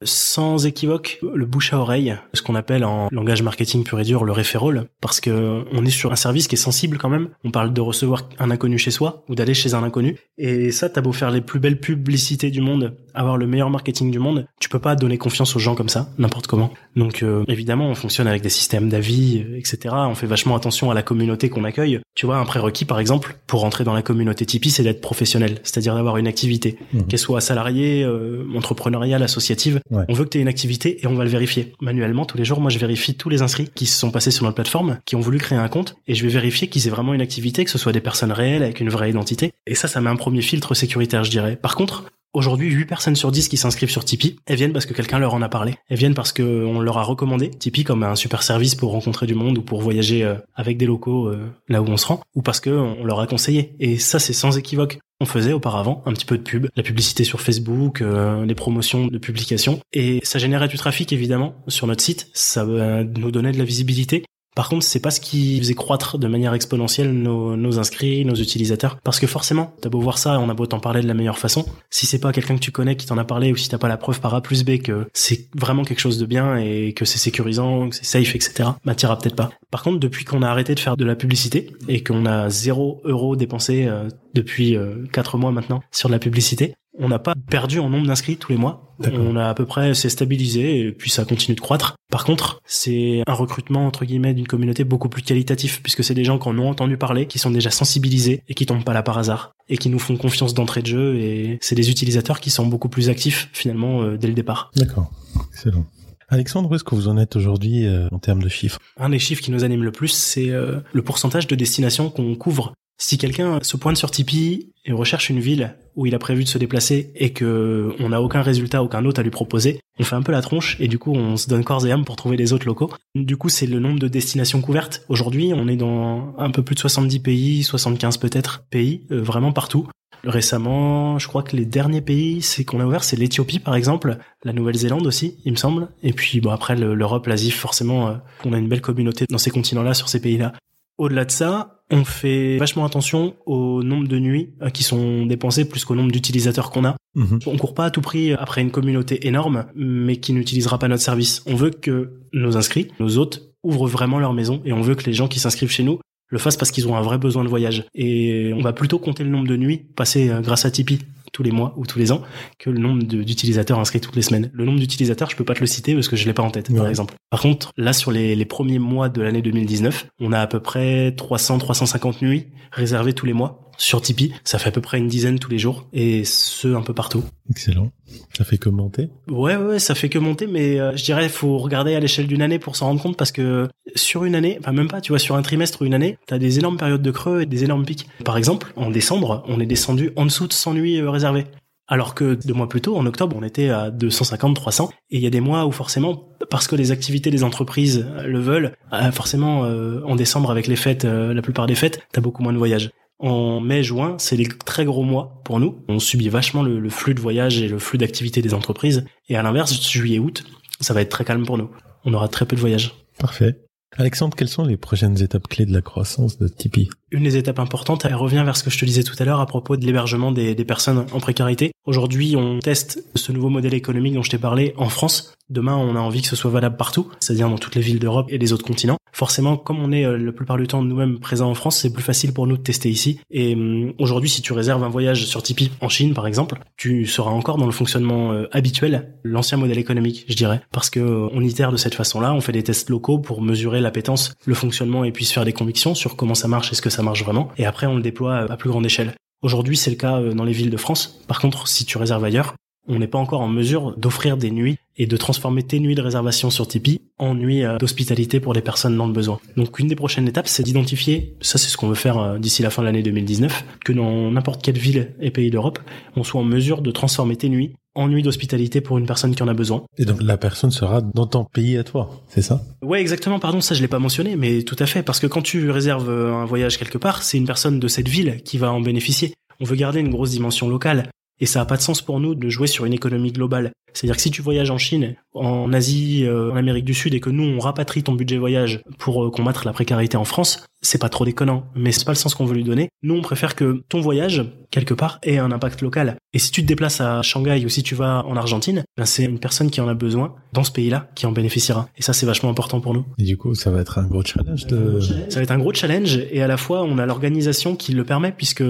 Sans équivoque, le bouche à oreille, ce qu'on appelle en langage marketing pur et dur le référol, parce que on est sur un service qui est sensible quand même. On parle de recevoir un inconnu chez soi ou d'aller chez un inconnu. Et ça, t'as beau faire les plus belles publicités du monde, avoir le meilleur marketing du monde, tu peux pas donner confiance aux gens comme ça, n'importe comment. Donc euh, évidemment, on fonctionne avec des systèmes d'avis, euh, etc. On fait vachement attention à la communauté qu'on accueille. Tu vois, un prérequis par exemple pour rentrer dans la communauté Tipeee, c'est d'être professionnel, c'est-à-dire d'avoir une activité, Mhm. qu'elle soit salariée, euh, entrepreneuriale, associative. Ouais. On veut que tu aies une activité et on va le vérifier manuellement tous les jours. Moi, je vérifie tous les inscrits qui se sont passés sur notre plateforme, qui ont voulu créer un compte, et je vais vérifier qu'ils aient vraiment une activité, que ce soit des personnes réelles avec une vraie identité. Et ça, ça met un premier filtre sécuritaire, je dirais. Par contre, Aujourd'hui, 8 personnes sur 10 qui s'inscrivent sur Tipeee, elles viennent parce que quelqu'un leur en a parlé. Elles viennent parce que on leur a recommandé Tipeee comme un super service pour rencontrer du monde ou pour voyager euh, avec des locaux euh, là où on se rend, ou parce que on leur a conseillé. Et ça, c'est sans équivoque. On faisait auparavant un petit peu de pub, la publicité sur Facebook, euh, les promotions de publications, et ça générait du trafic évidemment sur notre site. Ça nous donnait de la visibilité. Par contre, c'est pas ce qui faisait croître de manière exponentielle nos, inscrits, nos utilisateurs. Parce que forcément, t'as beau voir ça, on a beau t'en parler de la meilleure façon. Si c'est pas quelqu'un que tu connais qui t'en a parlé, ou si t'as pas la preuve par A plus B que c'est vraiment quelque chose de bien et que c'est sécurisant, que c'est safe, etc., bah peut-être pas. Par contre, depuis qu'on a arrêté de faire de la publicité et qu'on a zéro euro dépensé euh, depuis euh, quatre mois maintenant sur de la publicité, on n'a pas perdu en nombre d'inscrits tous les mois. On a à peu près c'est stabilisé et puis ça continue de croître. Par contre, c'est un recrutement entre guillemets d'une communauté beaucoup plus qualitatif puisque c'est des gens qui en ont entendu parler, qui sont déjà sensibilisés et qui tombent pas là par hasard et qui nous font confiance d'entrée de jeu et c'est des utilisateurs qui sont beaucoup plus actifs finalement euh, dès le départ. D'accord, excellent. Alexandre, où est-ce que vous en êtes aujourd'hui euh, en termes de chiffres? Un des chiffres qui nous anime le plus, c'est euh, le pourcentage de destinations qu'on couvre Si quelqu'un se pointe sur Tipeee et recherche une ville où il a prévu de se déplacer et que on n'a aucun résultat, aucun autre à lui proposer, on fait un peu la tronche et du coup on se donne corps et âme pour trouver les autres locaux. Du coup c'est le nombre de destinations couvertes. Aujourd'hui on est dans un peu plus de 70 pays, 75 peut-être pays, euh, vraiment partout. Récemment, je crois que les derniers pays qu'on a ouvert, c'est l'Éthiopie par exemple, la Nouvelle-Zélande aussi, il me semble. Et puis bon après l'Europe, l'Asie, forcément, euh, on a une belle communauté dans ces continents-là, sur ces pays-là. Au-delà de ça, on fait vachement attention au nombre de nuits euh, qui sont dépensées plus qu'au nombre d'utilisateurs qu'on a. Mhm. On court pas à tout prix après une communauté énorme, mais qui n'utilisera pas notre service. On veut que nos inscrits, nos hôtes, ouvrent vraiment leur maison et on veut que les gens qui s'inscrivent chez nous le fassent parce qu'ils ont un vrai besoin de voyage. Et on va plutôt compter le nombre de nuits passées euh, grâce à Tipeee tous les mois ou tous les ans que le nombre d'utilisateurs inscrits toutes les semaines. Le nombre d'utilisateurs, je peux pas te le citer parce que je l'ai pas en tête, par exemple. Par contre, là, sur les, les premiers mois de l'année 2019, on a à peu près 300, 350 nuits réservées tous les mois sur Tipeee. Ça fait à peu près une dizaine tous les jours et ce un peu partout. Excellent. Ça fait que monter Ouais, ouais, ça fait que monter, mais euh, je dirais faut regarder à l'échelle d'une année pour s'en rendre compte parce que sur une année, enfin même pas, tu vois, sur un trimestre ou une année, t'as des énormes périodes de creux et des énormes pics. Par exemple, en décembre, on est descendu en dessous de 100 nuits euh, réservées. Alors que deux mois plus tôt, en octobre, on était à 250, 300. Et il y a des mois où forcément, parce que les activités des entreprises le veulent, euh, forcément, en décembre avec les fêtes, la plupart des fêtes, t'as beaucoup moins de voyages. En mai, juin, c'est les très gros mois pour nous. On subit vachement le, flux de voyages et le flux d'activité des entreprises. Et à l'inverse, juillet, août, ça va être très calme pour nous. On aura très peu de voyages. Parfait. Alexandre, quelles sont les prochaines étapes clés de la croissance de Tipeee? Une des étapes importantes, elle revient vers ce que je te disais tout à l'heure à propos de l'hébergement des, des, personnes en précarité. Aujourd'hui, on teste ce nouveau modèle économique dont je t'ai parlé en France. Demain, on a envie que ce soit valable partout, c'est-à-dire dans toutes les villes d'Europe et les autres continents. Forcément, comme on est euh, la plupart du temps nous-mêmes présents en France, c'est plus facile pour nous de tester ici. Et hum, aujourd'hui, si tu réserves un voyage sur Tipeee en Chine, par exemple, tu seras encore dans le fonctionnement euh, habituel, l'ancien modèle économique, je dirais, parce que euh, on itère de cette façon-là, on fait des tests locaux pour mesurer l'appétence, le fonctionnement et puis se faire des convictions sur comment ça marche, est-ce que ça marche vraiment. Et après, on le déploie à plus grande échelle. Aujourd'hui, c'est le cas dans les villes de France. Par contre, si tu réserves ailleurs, on n'est pas encore en mesure d'offrir des nuits et de transformer tes nuits de réservation sur Tipeee en nuits euh, d'hospitalité pour les personnes dans le besoin. Donc une des prochaines étapes, c'est d'identifier, ça c'est ce qu'on veut faire euh, d'ici la fin de l'année 2019, que dans n'importe quelle ville et pays d'Europe, on soit en mesure de transformer tes nuits en nuits d'hospitalité pour une personne qui en a besoin. Et donc la personne sera dans ton pays à toi, c'est ça? Ouais, exactement. Pardon, ça je l'ai pas mentionné, mais tout à fait, parce que quand tu réserves euh, un voyage quelque part, c'est une personne de cette ville qui va en bénéficier. On veut garder une grosse dimension locale. Et ça n'a pas de sens pour nous de jouer sur une économie globale. C'est-à-dire que si tu voyages en Chine, en Asie, euh, en Amérique du Sud et que nous on rapatrie ton budget voyage pour euh, combattre la précarité en France, c'est pas trop déconnant, mais c'est pas le sens qu'on veut lui donner. Nous on préfère que ton voyage quelque part ait un impact local. Et si tu te déplaces à Shanghai ou si tu vas en Argentine, ben c'est une personne qui en a besoin dans ce pays-là qui en bénéficiera. Et ça c'est vachement important pour nous. Et du coup, ça va être un gros challenge de Ça va être un gros challenge et à la fois on a l'organisation qui le permet puisque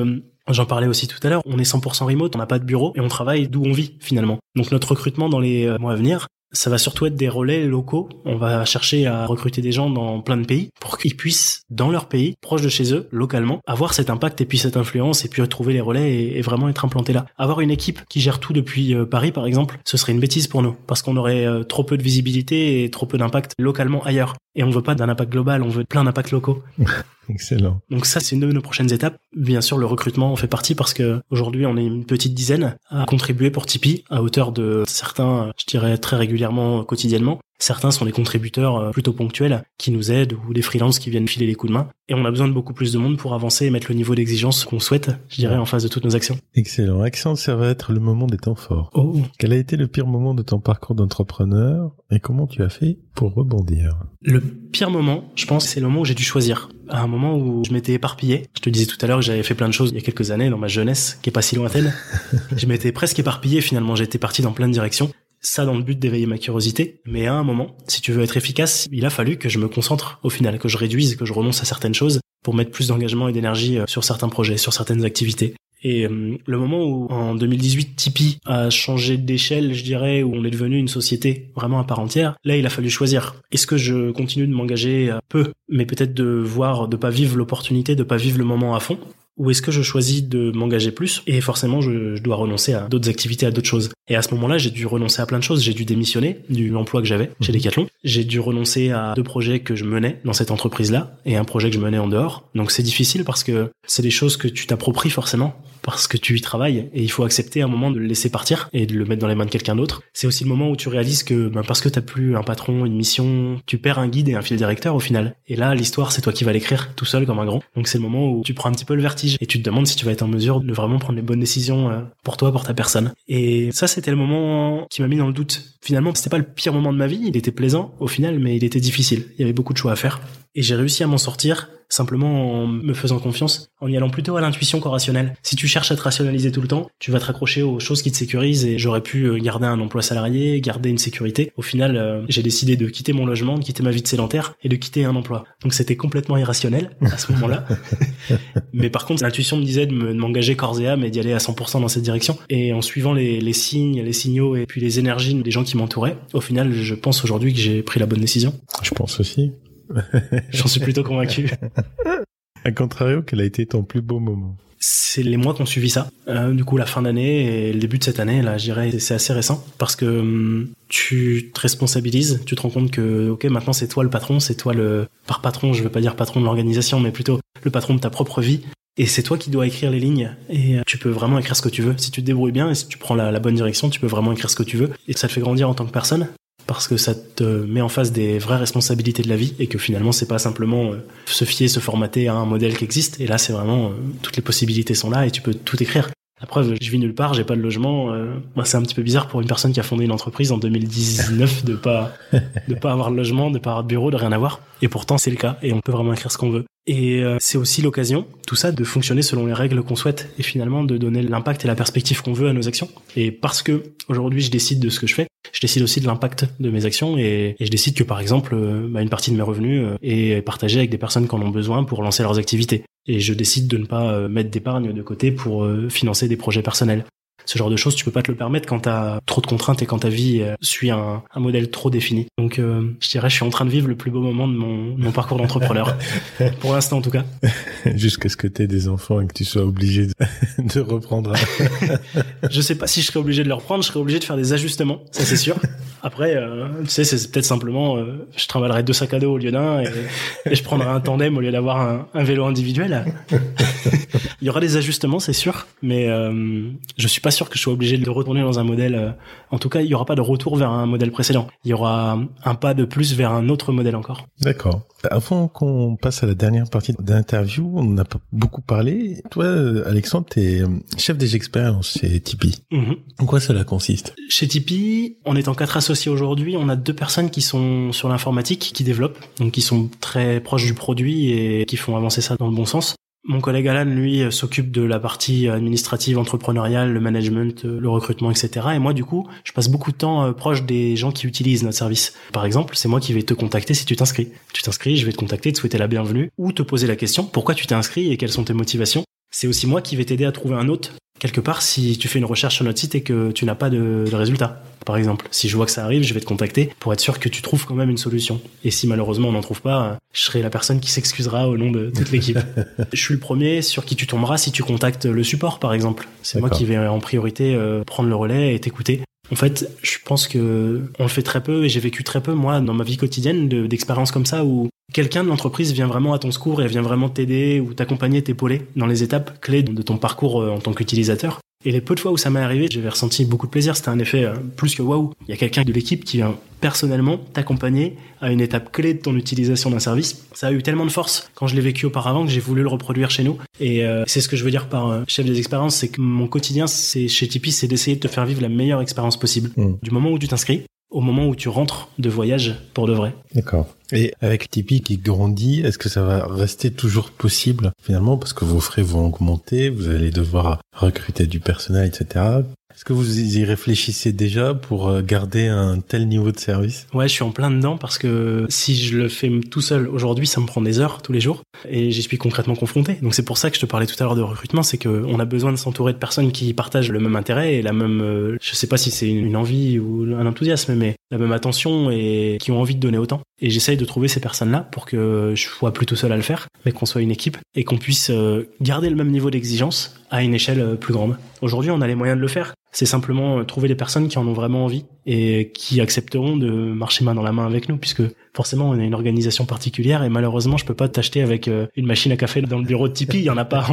J'en parlais aussi tout à l'heure, on est 100% remote, on n'a pas de bureau et on travaille d'où on vit finalement. Donc notre recrutement dans les euh, mois à venir, ça va surtout être des relais locaux. On va chercher à recruter des gens dans plein de pays pour qu'ils puissent, dans leur pays, proche de chez eux, localement, avoir cet impact et puis cette influence et puis retrouver les relais et, vraiment être implanté là. Avoir une équipe qui gère tout depuis euh, Paris, par exemple, ce serait une bêtise pour nous parce qu'on aurait euh, trop peu de visibilité et trop peu d'impact localement ailleurs. Et on veut pas d'un impact global, on veut plein d'impacts locaux. (laughs) Excellent. Donc ça, c'est une de nos prochaines étapes. Bien sûr, le recrutement en fait partie parce que aujourd'hui, on est une petite dizaine à contribuer pour Tipeee à hauteur de certains, je dirais très régulièrement, quotidiennement. Certains sont des contributeurs euh, plutôt ponctuels qui nous aident ou des freelances qui viennent filer les coups de main. Et on a besoin de beaucoup plus de monde pour avancer et mettre le niveau d'exigence qu'on souhaite, je dirais, en face de toutes nos actions. Excellent. Accent, ça va être le moment des temps forts. Oh. Quel a été le pire moment de ton parcours d'entrepreneur et comment tu as fait pour rebondir? Le pire moment, je pense, c'est le moment où j'ai dû choisir. À un moment où je m'étais éparpillé. Je te disais tout à l'heure que j'avais fait plein de choses il y a quelques années dans ma jeunesse, qui est pas si lointaine. (laughs) je m'étais presque éparpillé finalement. J'étais parti dans plein de directions ça dans le but d'éveiller ma curiosité. Mais à un moment, si tu veux être efficace, il a fallu que je me concentre au final, que je réduise, que je renonce à certaines choses pour mettre plus d'engagement et d'énergie euh, sur certains projets, sur certaines activités. Et euh, le moment où en 2018 Tipeee a changé d'échelle, je dirais, où on est devenu une société vraiment à part entière, là il a fallu choisir. Est-ce que je continue de m'engager peu, mais peut-être de voir, de pas vivre l'opportunité, de pas vivre le moment à fond, ou est-ce que je choisis de m'engager plus et forcément je, je dois renoncer à d'autres activités, à d'autres choses. Et à ce moment-là, j'ai dû renoncer à plein de choses. J'ai dû démissionner du emploi que j'avais chez Mhm. Decathlon. J'ai dû renoncer à deux projets que je menais dans cette entreprise-là et un projet que je menais en dehors. Donc c'est difficile parce que c'est des choses que tu t'appropries forcément parce que tu y travailles et il faut accepter un moment de le laisser partir et de le mettre dans les mains de quelqu'un d'autre. C'est aussi le moment où tu réalises que ben, parce que t'as plus un patron, une mission, tu perds un guide et un fil directeur au final. Et là, l'histoire, c'est toi qui vas l'écrire tout seul comme un grand. Donc c'est le moment où tu prends un petit peu le vertige et tu te demandes si tu vas être en mesure de vraiment prendre les bonnes décisions euh, pour toi, pour ta personne. Et ça, c'était le moment qui m'a mis dans le doute. Finalement, c'était pas le pire moment de ma vie. Il était plaisant au final, mais il était difficile. Il y avait beaucoup de choix à faire. Et j'ai réussi à m'en sortir simplement en me faisant confiance, en y allant plutôt à l'intuition qu'au rationnel. Si tu cherches à te rationaliser tout le temps, tu vas te raccrocher aux choses qui te sécurisent et j'aurais pu euh, garder un emploi salarié, garder une sécurité. Au final, euh, j'ai décidé de quitter mon logement, de quitter ma vie de sédentaire et de quitter un emploi. Donc c'était complètement irrationnel à ce moment-là. (laughs) Mais par contre, l'intuition me disait de me- de m'engager corps et âme et d'y aller à 100% dans cette direction. Et en suivant les, les signes, les signaux et puis les énergies des gens qui m'entouraient, au final, je pense aujourd'hui que j'ai pris la bonne décision. Je pense aussi. (laughs) J'en suis plutôt convaincu. (laughs) À contrario, quel a été ton plus beau moment? C'est les mois qu'on suivi ça. Euh, du coup, la fin d'année et le début de cette année, là, je dirais, c'est assez récent parce que hum, tu te responsabilises, tu te rends compte que, ok, maintenant c'est toi le patron, c'est toi le, par patron, je veux pas dire patron de l'organisation, mais plutôt le patron de ta propre vie. Et c'est toi qui dois écrire les lignes. Et euh, tu peux vraiment écrire ce que tu veux. Si tu te débrouilles bien et si tu prends la, la bonne direction, tu peux vraiment écrire ce que tu veux. Et ça te fait grandir en tant que personne. Parce que ça te met en face des vraies responsabilités de la vie et que finalement c'est pas simplement euh, se fier, se formater à un modèle qui existe. Et là c'est vraiment euh, toutes les possibilités sont là et tu peux tout écrire. La preuve, je vis nulle part, j'ai pas de logement. Euh, bah, c'est un petit peu bizarre pour une personne qui a fondé une entreprise en 2019 de pas de pas avoir de logement, de pas avoir de bureau, de rien avoir. Et pourtant c'est le cas et on peut vraiment écrire ce qu'on veut. Et euh, c'est aussi l'occasion, tout ça, de fonctionner selon les règles qu'on souhaite et finalement de donner l'impact et la perspective qu'on veut à nos actions. Et parce que aujourd'hui je décide de ce que je fais, je décide aussi de l'impact de mes actions et, et je décide que par exemple euh, bah, une partie de mes revenus euh, est partagée avec des personnes qui en ont besoin pour lancer leurs activités. Et je décide de ne pas euh, mettre d'épargne de côté pour euh, financer des projets personnels. Ce genre de choses, tu peux pas te le permettre quand t'as trop de contraintes et quand ta vie euh, suit un, un modèle trop défini. Donc, euh, je dirais, je suis en train de vivre le plus beau moment de mon, parcours d'entrepreneur. (laughs) Pour l'instant, en tout cas. Jusqu'à ce que tu aies des enfants et que tu sois obligé de, (laughs) de reprendre. (laughs) Je sais pas si je serais obligé de le reprendre, je serais obligé de faire des ajustements, ça c'est sûr. Après, euh, tu sais, c'est peut-être simplement, euh, je travaillerai deux sacs à dos au lieu d'un et, et je prendrai un tandem au lieu d'avoir un, un vélo individuel. Il y aura des ajustements, c'est sûr, mais je suis pas sûr que je sois obligé de retourner dans un modèle. euh, en tout cas, il y aura pas de retour vers un modèle précédent. Il y aura un pas de plus vers un autre modèle encore. D'accord. Avant qu'on passe à la dernière partie d'interview, on n'a pas beaucoup parlé. Toi, Alexandre, t'es euh, chef des expériences chez Tipeee. Mhm. En quoi cela consiste? Chez Tipeee, on est en quatre associés aujourd'hui. On a deux personnes qui sont sur l'informatique, qui développent, donc qui sont très proches du produit et qui font avancer ça dans le bon sens. Mon collègue Alan, lui, euh, s'occupe de la partie administrative, entrepreneuriale, le management, euh, le recrutement, etc. Et moi, du coup, je passe beaucoup de temps euh, proche des gens qui utilisent notre service. Par exemple, c'est moi qui vais te contacter si tu t'inscris. Tu t'inscris, je vais te contacter, te souhaiter la bienvenue ou te poser la question pourquoi tu t'es inscrit et quelles sont tes motivations? C'est aussi moi qui vais t'aider à trouver un hôte quelque part si tu fais une recherche sur notre site et que tu n'as pas de, de résultat. Par exemple, si je vois que ça arrive, je vais te contacter pour être sûr que tu trouves quand même une solution. Et si malheureusement on n'en trouve pas, euh, je serai la personne qui s'excusera au nom de toute l'équipe. (laughs) je suis le premier sur qui tu tomberas si tu contactes le support, par exemple. C'est moi qui vais en priorité euh, prendre le relais et t'écouter. En fait, je pense que on le fait très peu et j'ai vécu très peu moi dans ma vie quotidienne de- d'expériences comme ça où quelqu'un de l'entreprise vient vraiment à ton secours et vient vraiment t'aider ou t'accompagner, t'épauler dans les étapes clés de ton parcours euh, en tant qu'utilisateur. Et les peu de fois où ça m'est arrivé, j'avais ressenti beaucoup de plaisir. C'était un effet euh, plus que waouh. Il y a quelqu'un de l'équipe qui vient personnellement t'accompagner à une étape clé de ton utilisation d'un service. Ça a eu tellement de force quand je l'ai vécu auparavant que j'ai voulu le reproduire chez nous. Et euh, c'est ce que je veux dire par euh, chef des expériences, c'est que mon quotidien, c'est chez Tipeee, c'est d'essayer de te faire vivre la meilleure expérience possible. Mm. Du moment où tu t'inscris au moment où tu rentres de voyage pour de vrai. D'accord. Et avec Tipeee qui grandit, est-ce que ça va rester toujours possible finalement? Parce que vos frais vont augmenter, vous allez devoir recruter du personnel, etc. Est-ce que vous y réfléchissez déjà pour euh, garder un tel niveau de service? Ouais, je suis en plein dedans parce que si je le fais tout seul aujourd'hui, ça me prend des heures tous les jours et j'y suis concrètement confronté. Donc c'est pour ça que je te parlais tout à l'heure de recrutement, c'est que on a besoin de s'entourer de personnes qui partagent le même intérêt et la même, euh, je sais pas si c'est une envie ou un enthousiasme, mais la même attention et qui ont envie de donner autant. Et j'essaye de trouver ces personnes-là pour que je sois plutôt seul à le faire, mais qu'on soit une équipe et qu'on puisse euh, garder le même niveau d'exigence à une échelle plus grande. Aujourd'hui, on a les moyens de le faire. C'est simplement euh, trouver des personnes qui en ont vraiment envie et qui accepteront de marcher main dans la main avec nous, puisque forcément on a une organisation particulière et malheureusement je peux pas t'acheter avec euh, une machine à café dans le bureau de Tipeee. Il y en a pas.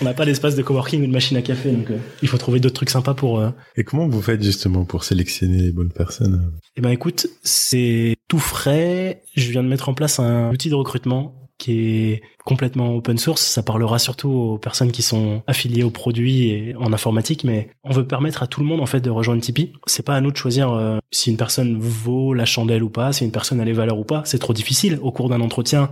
On n'a (laughs) pas d'espace de coworking ou une machine à café, donc euh, il faut trouver d'autres trucs sympas pour. Et comment vous faites justement pour sélectionner les bonnes personnes? Eh ben écoute, c'est tout frais. Je viens de mettre en place un outil de recrutement qui est complètement open source. Ça parlera surtout aux personnes qui sont affiliées au produit et en informatique, mais on veut permettre à tout le monde en fait de rejoindre Tipeee. C'est pas à nous de choisir euh, si une personne vaut la chandelle ou pas, si une personne a les valeurs ou pas. C'est trop difficile au cours d'un entretien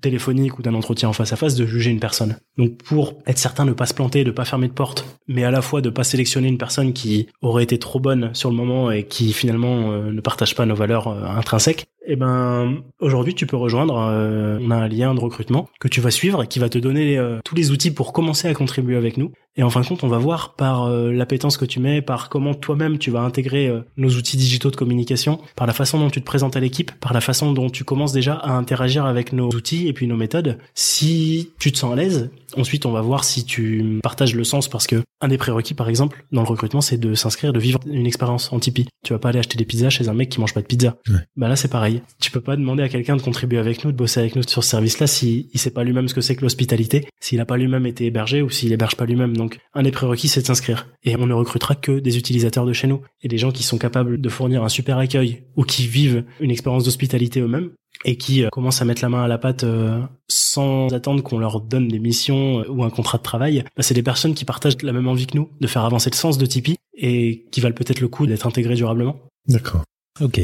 téléphonique ou d'un entretien en face à face de juger une personne. Donc pour être certain de pas se planter, de pas fermer de porte, mais à la fois de pas sélectionner une personne qui aurait été trop bonne sur le moment et qui finalement euh, ne partage pas nos valeurs euh, intrinsèques, eh ben aujourd'hui tu peux rejoindre. on a un lien de recrutement tu vas suivre et qui va te donner euh, tous les outils pour commencer à contribuer avec nous. Et en fin de compte, on va voir par euh, l'appétence que tu mets, par comment toi-même tu vas intégrer euh, nos outils digitaux de communication, par la façon dont tu te présentes à l'équipe, par la façon dont tu commences déjà à interagir avec nos outils et puis nos méthodes. Si tu te sens à l'aise, ensuite on va voir si tu partages le sens parce que un des prérequis par exemple dans le recrutement c'est de s'inscrire, de vivre une expérience en Tipeee. Tu vas pas aller acheter des pizzas chez un mec qui mange pas de pizza. Bah là c'est pareil. Tu peux pas demander à quelqu'un de contribuer avec nous, de bosser avec nous sur ce service-là si il sait pas lui-même ce que c'est que l'hospitalité, s'il a pas lui-même été hébergé ou s'il héberge pas lui-même. Donc un des prérequis c'est de s'inscrire et on ne recrutera que des utilisateurs de chez nous et des gens qui sont capables de fournir un super accueil ou qui vivent une expérience d'hospitalité eux-mêmes et qui euh, commencent à mettre la main à la pâte euh, sans attendre qu'on leur donne des missions euh, ou un contrat de travail, bah, c'est des personnes qui partagent la même envie que nous de faire avancer le sens de Tipeee et qui valent peut-être le coup d'être intégrés durablement. D'accord. Ok.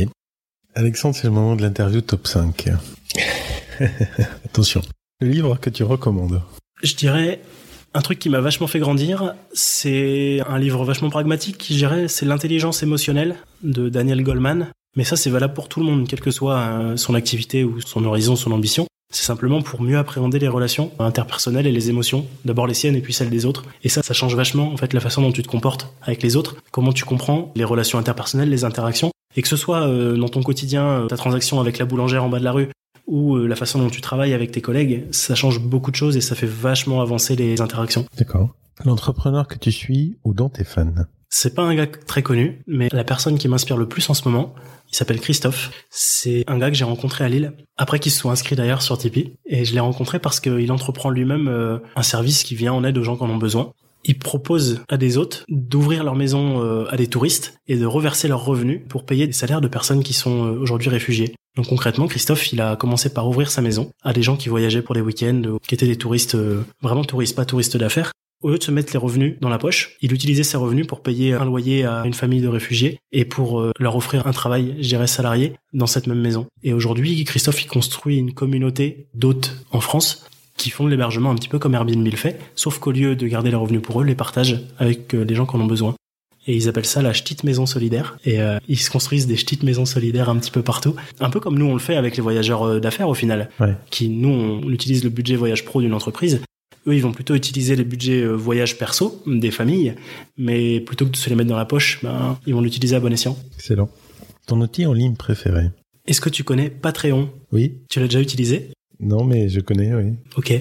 Alexandre, c'est le moment de l'interview top 5. (laughs) Attention. Le livre que tu recommandes Je dirais un truc qui m'a vachement fait grandir, c'est un livre vachement pragmatique, je dirais, c'est L'intelligence émotionnelle de Daniel Goleman. Mais ça, c'est valable pour tout le monde, quelle que soit euh, son activité ou son horizon, son ambition. C'est simplement pour mieux appréhender les relations interpersonnelles et les émotions, d'abord les siennes et puis celles des autres. Et ça, ça change vachement en fait la façon dont tu te comportes avec les autres, comment tu comprends les relations interpersonnelles, les interactions, et que ce soit euh, dans ton quotidien, euh, ta transaction avec la boulangère en bas de la rue, ou la façon dont tu travailles avec tes collègues, ça change beaucoup de choses et ça fait vachement avancer les interactions. D'accord. L'entrepreneur que tu suis ou dont tes fans C'est pas un gars très connu, mais la personne qui m'inspire le plus en ce moment, il s'appelle Christophe. C'est un gars que j'ai rencontré à Lille, après qu'il se soit inscrit d'ailleurs sur Tipeee. Et je l'ai rencontré parce qu'il entreprend lui-même euh, un service qui vient en aide aux gens qui en ont besoin. Il propose à des hôtes d'ouvrir leur maison euh, à des touristes et de reverser leurs revenus pour payer des salaires de personnes qui sont euh, aujourd'hui réfugiées. Donc concrètement, Christophe, il a commencé par ouvrir sa maison à des gens qui voyageaient pour des week-ends, qui étaient des touristes, vraiment touristes, pas touristes d'affaires, au lieu de se mettre les revenus dans la poche, il utilisait ses revenus pour payer un loyer à une famille de réfugiés et pour euh, leur offrir un travail, je dirais, salarié dans cette même maison. Et aujourd'hui, Christophe, il construit une communauté d'hôtes en France qui font de l'hébergement un petit peu comme Airbnb le fait, sauf qu'au lieu de garder les revenus pour eux, les partagent avec euh, les gens qui en ont besoin. Et ils appellent ça la petite maison solidaire. Et euh, ils se construisent des petites maisons solidaires un petit peu partout. Un peu comme nous on le fait avec les voyageurs d'affaires au final. Qui, nous, on utilise le budget voyage pro d'une entreprise. Eux, ils vont plutôt utiliser les budgets euh, voyage perso des familles, mais plutôt que de se les mettre dans la poche, ben, ils vont l'utiliser à bon escient. Excellent. Ton outil en ligne préféré? Est-ce que tu connais Patreon? Oui. Tu l'as déjà utilisé? Non, mais je connais, oui. Ok.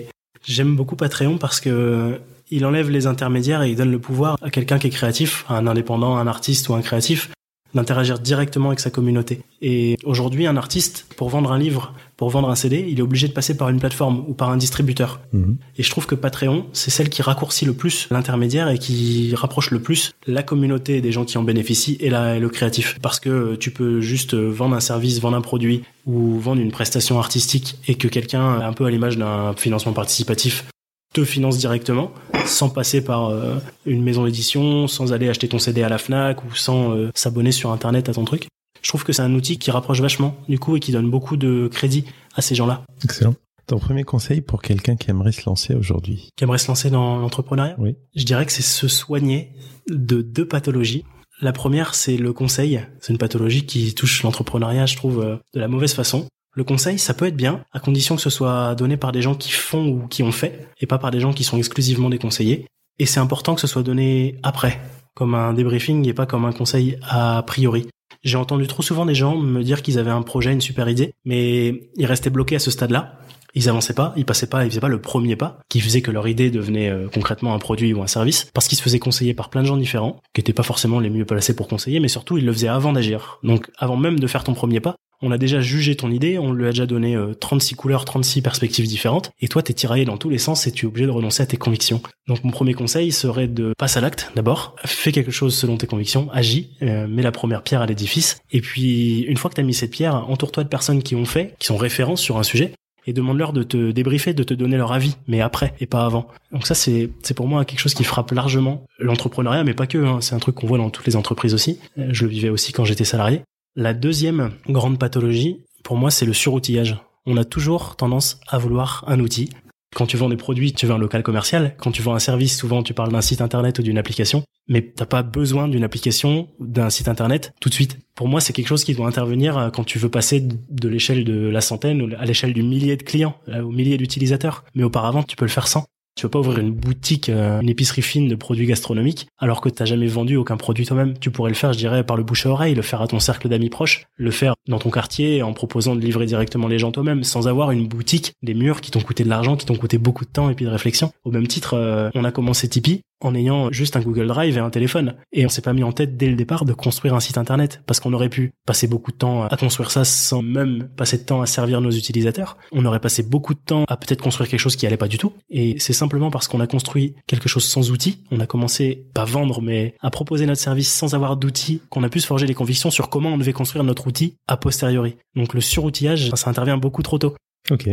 J'aime beaucoup Patreon parce que il enlève les intermédiaires et il donne le pouvoir à quelqu'un qui est créatif, à un indépendant, un artiste ou un créatif, d'interagir directement avec sa communauté. Et aujourd'hui, un artiste, pour vendre un livre, pour vendre un CD, il est obligé de passer par une plateforme ou par un distributeur. Mhm. Et je trouve que Patreon, c'est celle qui raccourcit le plus l'intermédiaire et qui rapproche le plus la communauté des gens qui en bénéficient et, la, et le créatif. Parce que tu peux juste vendre un service, vendre un produit ou vendre une prestation artistique et que quelqu'un, un peu à l'image d'un financement participatif, te finance directement sans passer par euh, une maison d'édition, sans aller acheter ton CD à la Fnac ou sans euh, s'abonner sur internet à ton truc. Je trouve que c'est un outil qui rapproche vachement du coup et qui donne beaucoup de crédit à ces gens-là. Excellent. Ton premier conseil pour quelqu'un qui aimerait se lancer aujourd'hui? Qui aimerait se lancer dans l'entrepreneuriat? Oui. Je dirais que c'est se soigner de deux pathologies. La première, c'est le conseil. C'est une pathologie qui touche l'entrepreneuriat, je trouve, euh, de la mauvaise façon. Le conseil, ça peut être bien, à condition que ce soit donné par des gens qui font ou qui ont fait, et pas par des gens qui sont exclusivement des conseillers. Et c'est important que ce soit donné après, comme un débriefing et pas comme un conseil a priori. J'ai entendu trop souvent des gens me dire qu'ils avaient un projet, une super idée, mais ils restaient bloqués à ce stade-là. Ils avançaient pas, ils passaient pas, ils faisaient pas le premier pas qui faisait que leur idée devenait euh, concrètement un produit ou un service parce qu'ils se faisaient conseiller par plein de gens différents qui étaient pas forcément les mieux placés pour conseiller mais surtout ils le faisaient avant d'agir. Donc avant même de faire ton premier pas, on a déjà jugé ton idée, on lui a déjà donné 36 euh, couleurs, 36 perspectives différentes, et toi t'es tiraillé dans tous les sens et tu es obligé de renoncer à tes convictions. Donc mon premier conseil serait de passer à l'acte d'abord, fais quelque chose selon tes convictions, agis, euh, mets la première pierre à l'édifice, et puis une fois que t'as mis cette pierre, entoure-toi de personnes qui ont fait, qui sont références sur un sujet, et demande-leur de te débriefer, de te donner leur avis, mais après et pas avant. Donc ça c'est c'est pour moi quelque chose qui frappe largement l'entrepreneuriat, mais pas que. Hein. C'est un truc qu'on voit dans toutes les entreprises aussi. Euh, je le vivais aussi quand j'étais salarié. La deuxième grande pathologie, pour moi, c'est le suroutillage. On a toujours tendance à vouloir un outil, quand tu vends des produits, tu veux un local commercial. Quand tu vends un service, souvent tu parles d'un site internet ou d'une application. Mais t'as pas besoin d'une application, d'un site internet tout de suite. Pour moi, c'est quelque chose qui doit intervenir euh, quand tu veux passer de l'échelle de la centaine à l'échelle du millier de clients, euh, au millier d'utilisateurs. Mais auparavant, tu peux le faire sans. Tu vas pas ouvrir une boutique, euh, une épicerie fine de produits gastronomiques alors que t'as jamais vendu aucun produit toi-même. Tu pourrais le faire, je dirais, par le bouche à oreille, le faire à ton cercle d'amis proches, le faire dans ton quartier en proposant de livrer directement les gens toi-même sans avoir une boutique, des murs qui t'ont coûté de l'argent, qui t'ont coûté beaucoup de temps et puis de réflexion. Au même titre, euh, on a commencé Tipeee en ayant juste un Google Drive et un téléphone. Et on s'est pas mis en tête dès le départ de construire un site internet parce qu'on aurait pu passer beaucoup de temps à construire ça sans même passer de temps à servir nos utilisateurs. On aurait passé beaucoup de temps à peut-être construire quelque chose qui allait pas du tout. Et c'est simplement parce qu'on a construit quelque chose sans outils. On a commencé pas vendre mais à proposer notre service sans avoir d'outils qu'on a pu se forger des convictions sur comment on devait construire notre outil a posteriori. Donc le suroutillage, ça intervient beaucoup trop tôt. Ok.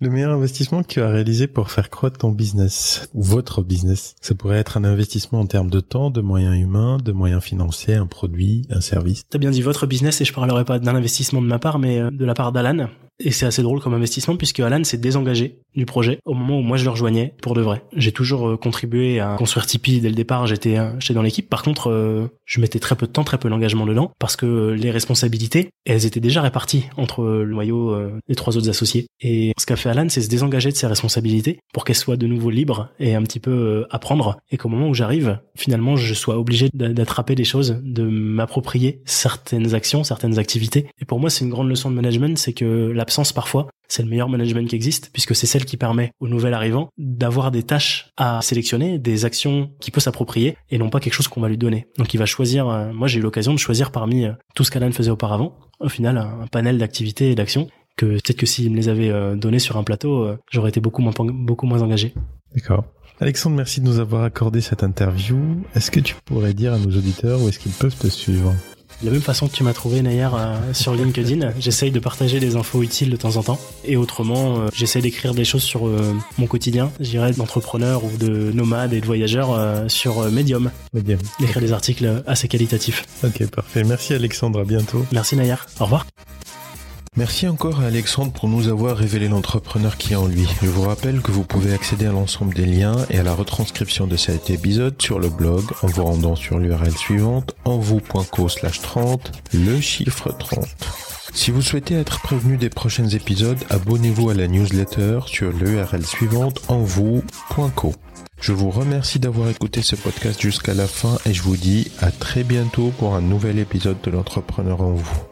Le meilleur investissement que tu as réalisé pour faire croître ton business ou votre business, ça pourrait être un investissement en termes de temps, de moyens humains, de moyens financiers, un produit, un service. T'as bien dit votre business et je parlerai pas d'un investissement de ma part, mais euh, de la part d'Alan. Et c'est assez drôle comme investissement puisque Alan s'est désengagé du projet au moment où moi je le rejoignais pour de vrai. J'ai toujours euh, contribué à construire Tipeee dès le départ, j'étais euh, j'étais dans l'équipe. Par contre, je mettais très peu de temps, très peu d'engagement dedans parce que les responsabilités, elles étaient déjà réparties entre le noyau des trois autres associés. Et ce qu'a fait Alan, c'est se désengager de ses responsabilités pour qu'elles soient de nouveau libres et un petit peu euh, apprendre. Et qu'au moment où j'arrive, finalement, je sois obligé d'attraper des choses, de m'approprier certaines actions, certaines activités. Et pour moi, c'est une grande leçon de management, c'est que l'absence parfois, c'est le meilleur management qui existe puisque c'est celle qui permet au nouvel arrivant d'avoir des tâches à sélectionner, des actions qu'il peut s'approprier et non pas quelque chose qu'on va lui donner. Donc il va choisir, euh, moi j'ai eu l'occasion de choisir parmi euh, tout ce qu'Alan faisait auparavant, au final un panel d'activités et d'actions que peut-être que s'il me les avait euh, donnés sur un plateau, euh, j'aurais été beaucoup moins, beaucoup moins engagé. D'accord. Alexandre, merci de nous avoir accordé cette interview. Est-ce que tu pourrais dire à nos auditeurs où est-ce qu'ils peuvent te suivre? De la même façon que tu m'as trouvé Nayer euh, sur LinkedIn, (laughs) j'essaye de partager des infos utiles de temps en temps. Et autrement, j'essaye d'écrire des choses sur mon quotidien, je dirais d'entrepreneur ou de nomade et de voyageur sur Medium. Medium. D'écrire des articles assez qualitatifs. Ok, parfait. Merci Alexandre, à bientôt. Merci Nayer. Au revoir. Merci encore à Alexandre pour nous avoir révélé l'entrepreneur qui est en lui. Je vous rappelle que vous pouvez accéder à l'ensemble des liens et à la retranscription de cet épisode sur le blog en vous rendant sur l'URL suivante envou.co slash 30, le chiffre 30. Si vous souhaitez être prévenu des prochains épisodes, abonnez-vous à la newsletter sur l'URL suivante envou.co. Je vous remercie d'avoir écouté ce podcast jusqu'à la fin et je vous dis à très bientôt pour un nouvel épisode de l'entrepreneur en vous.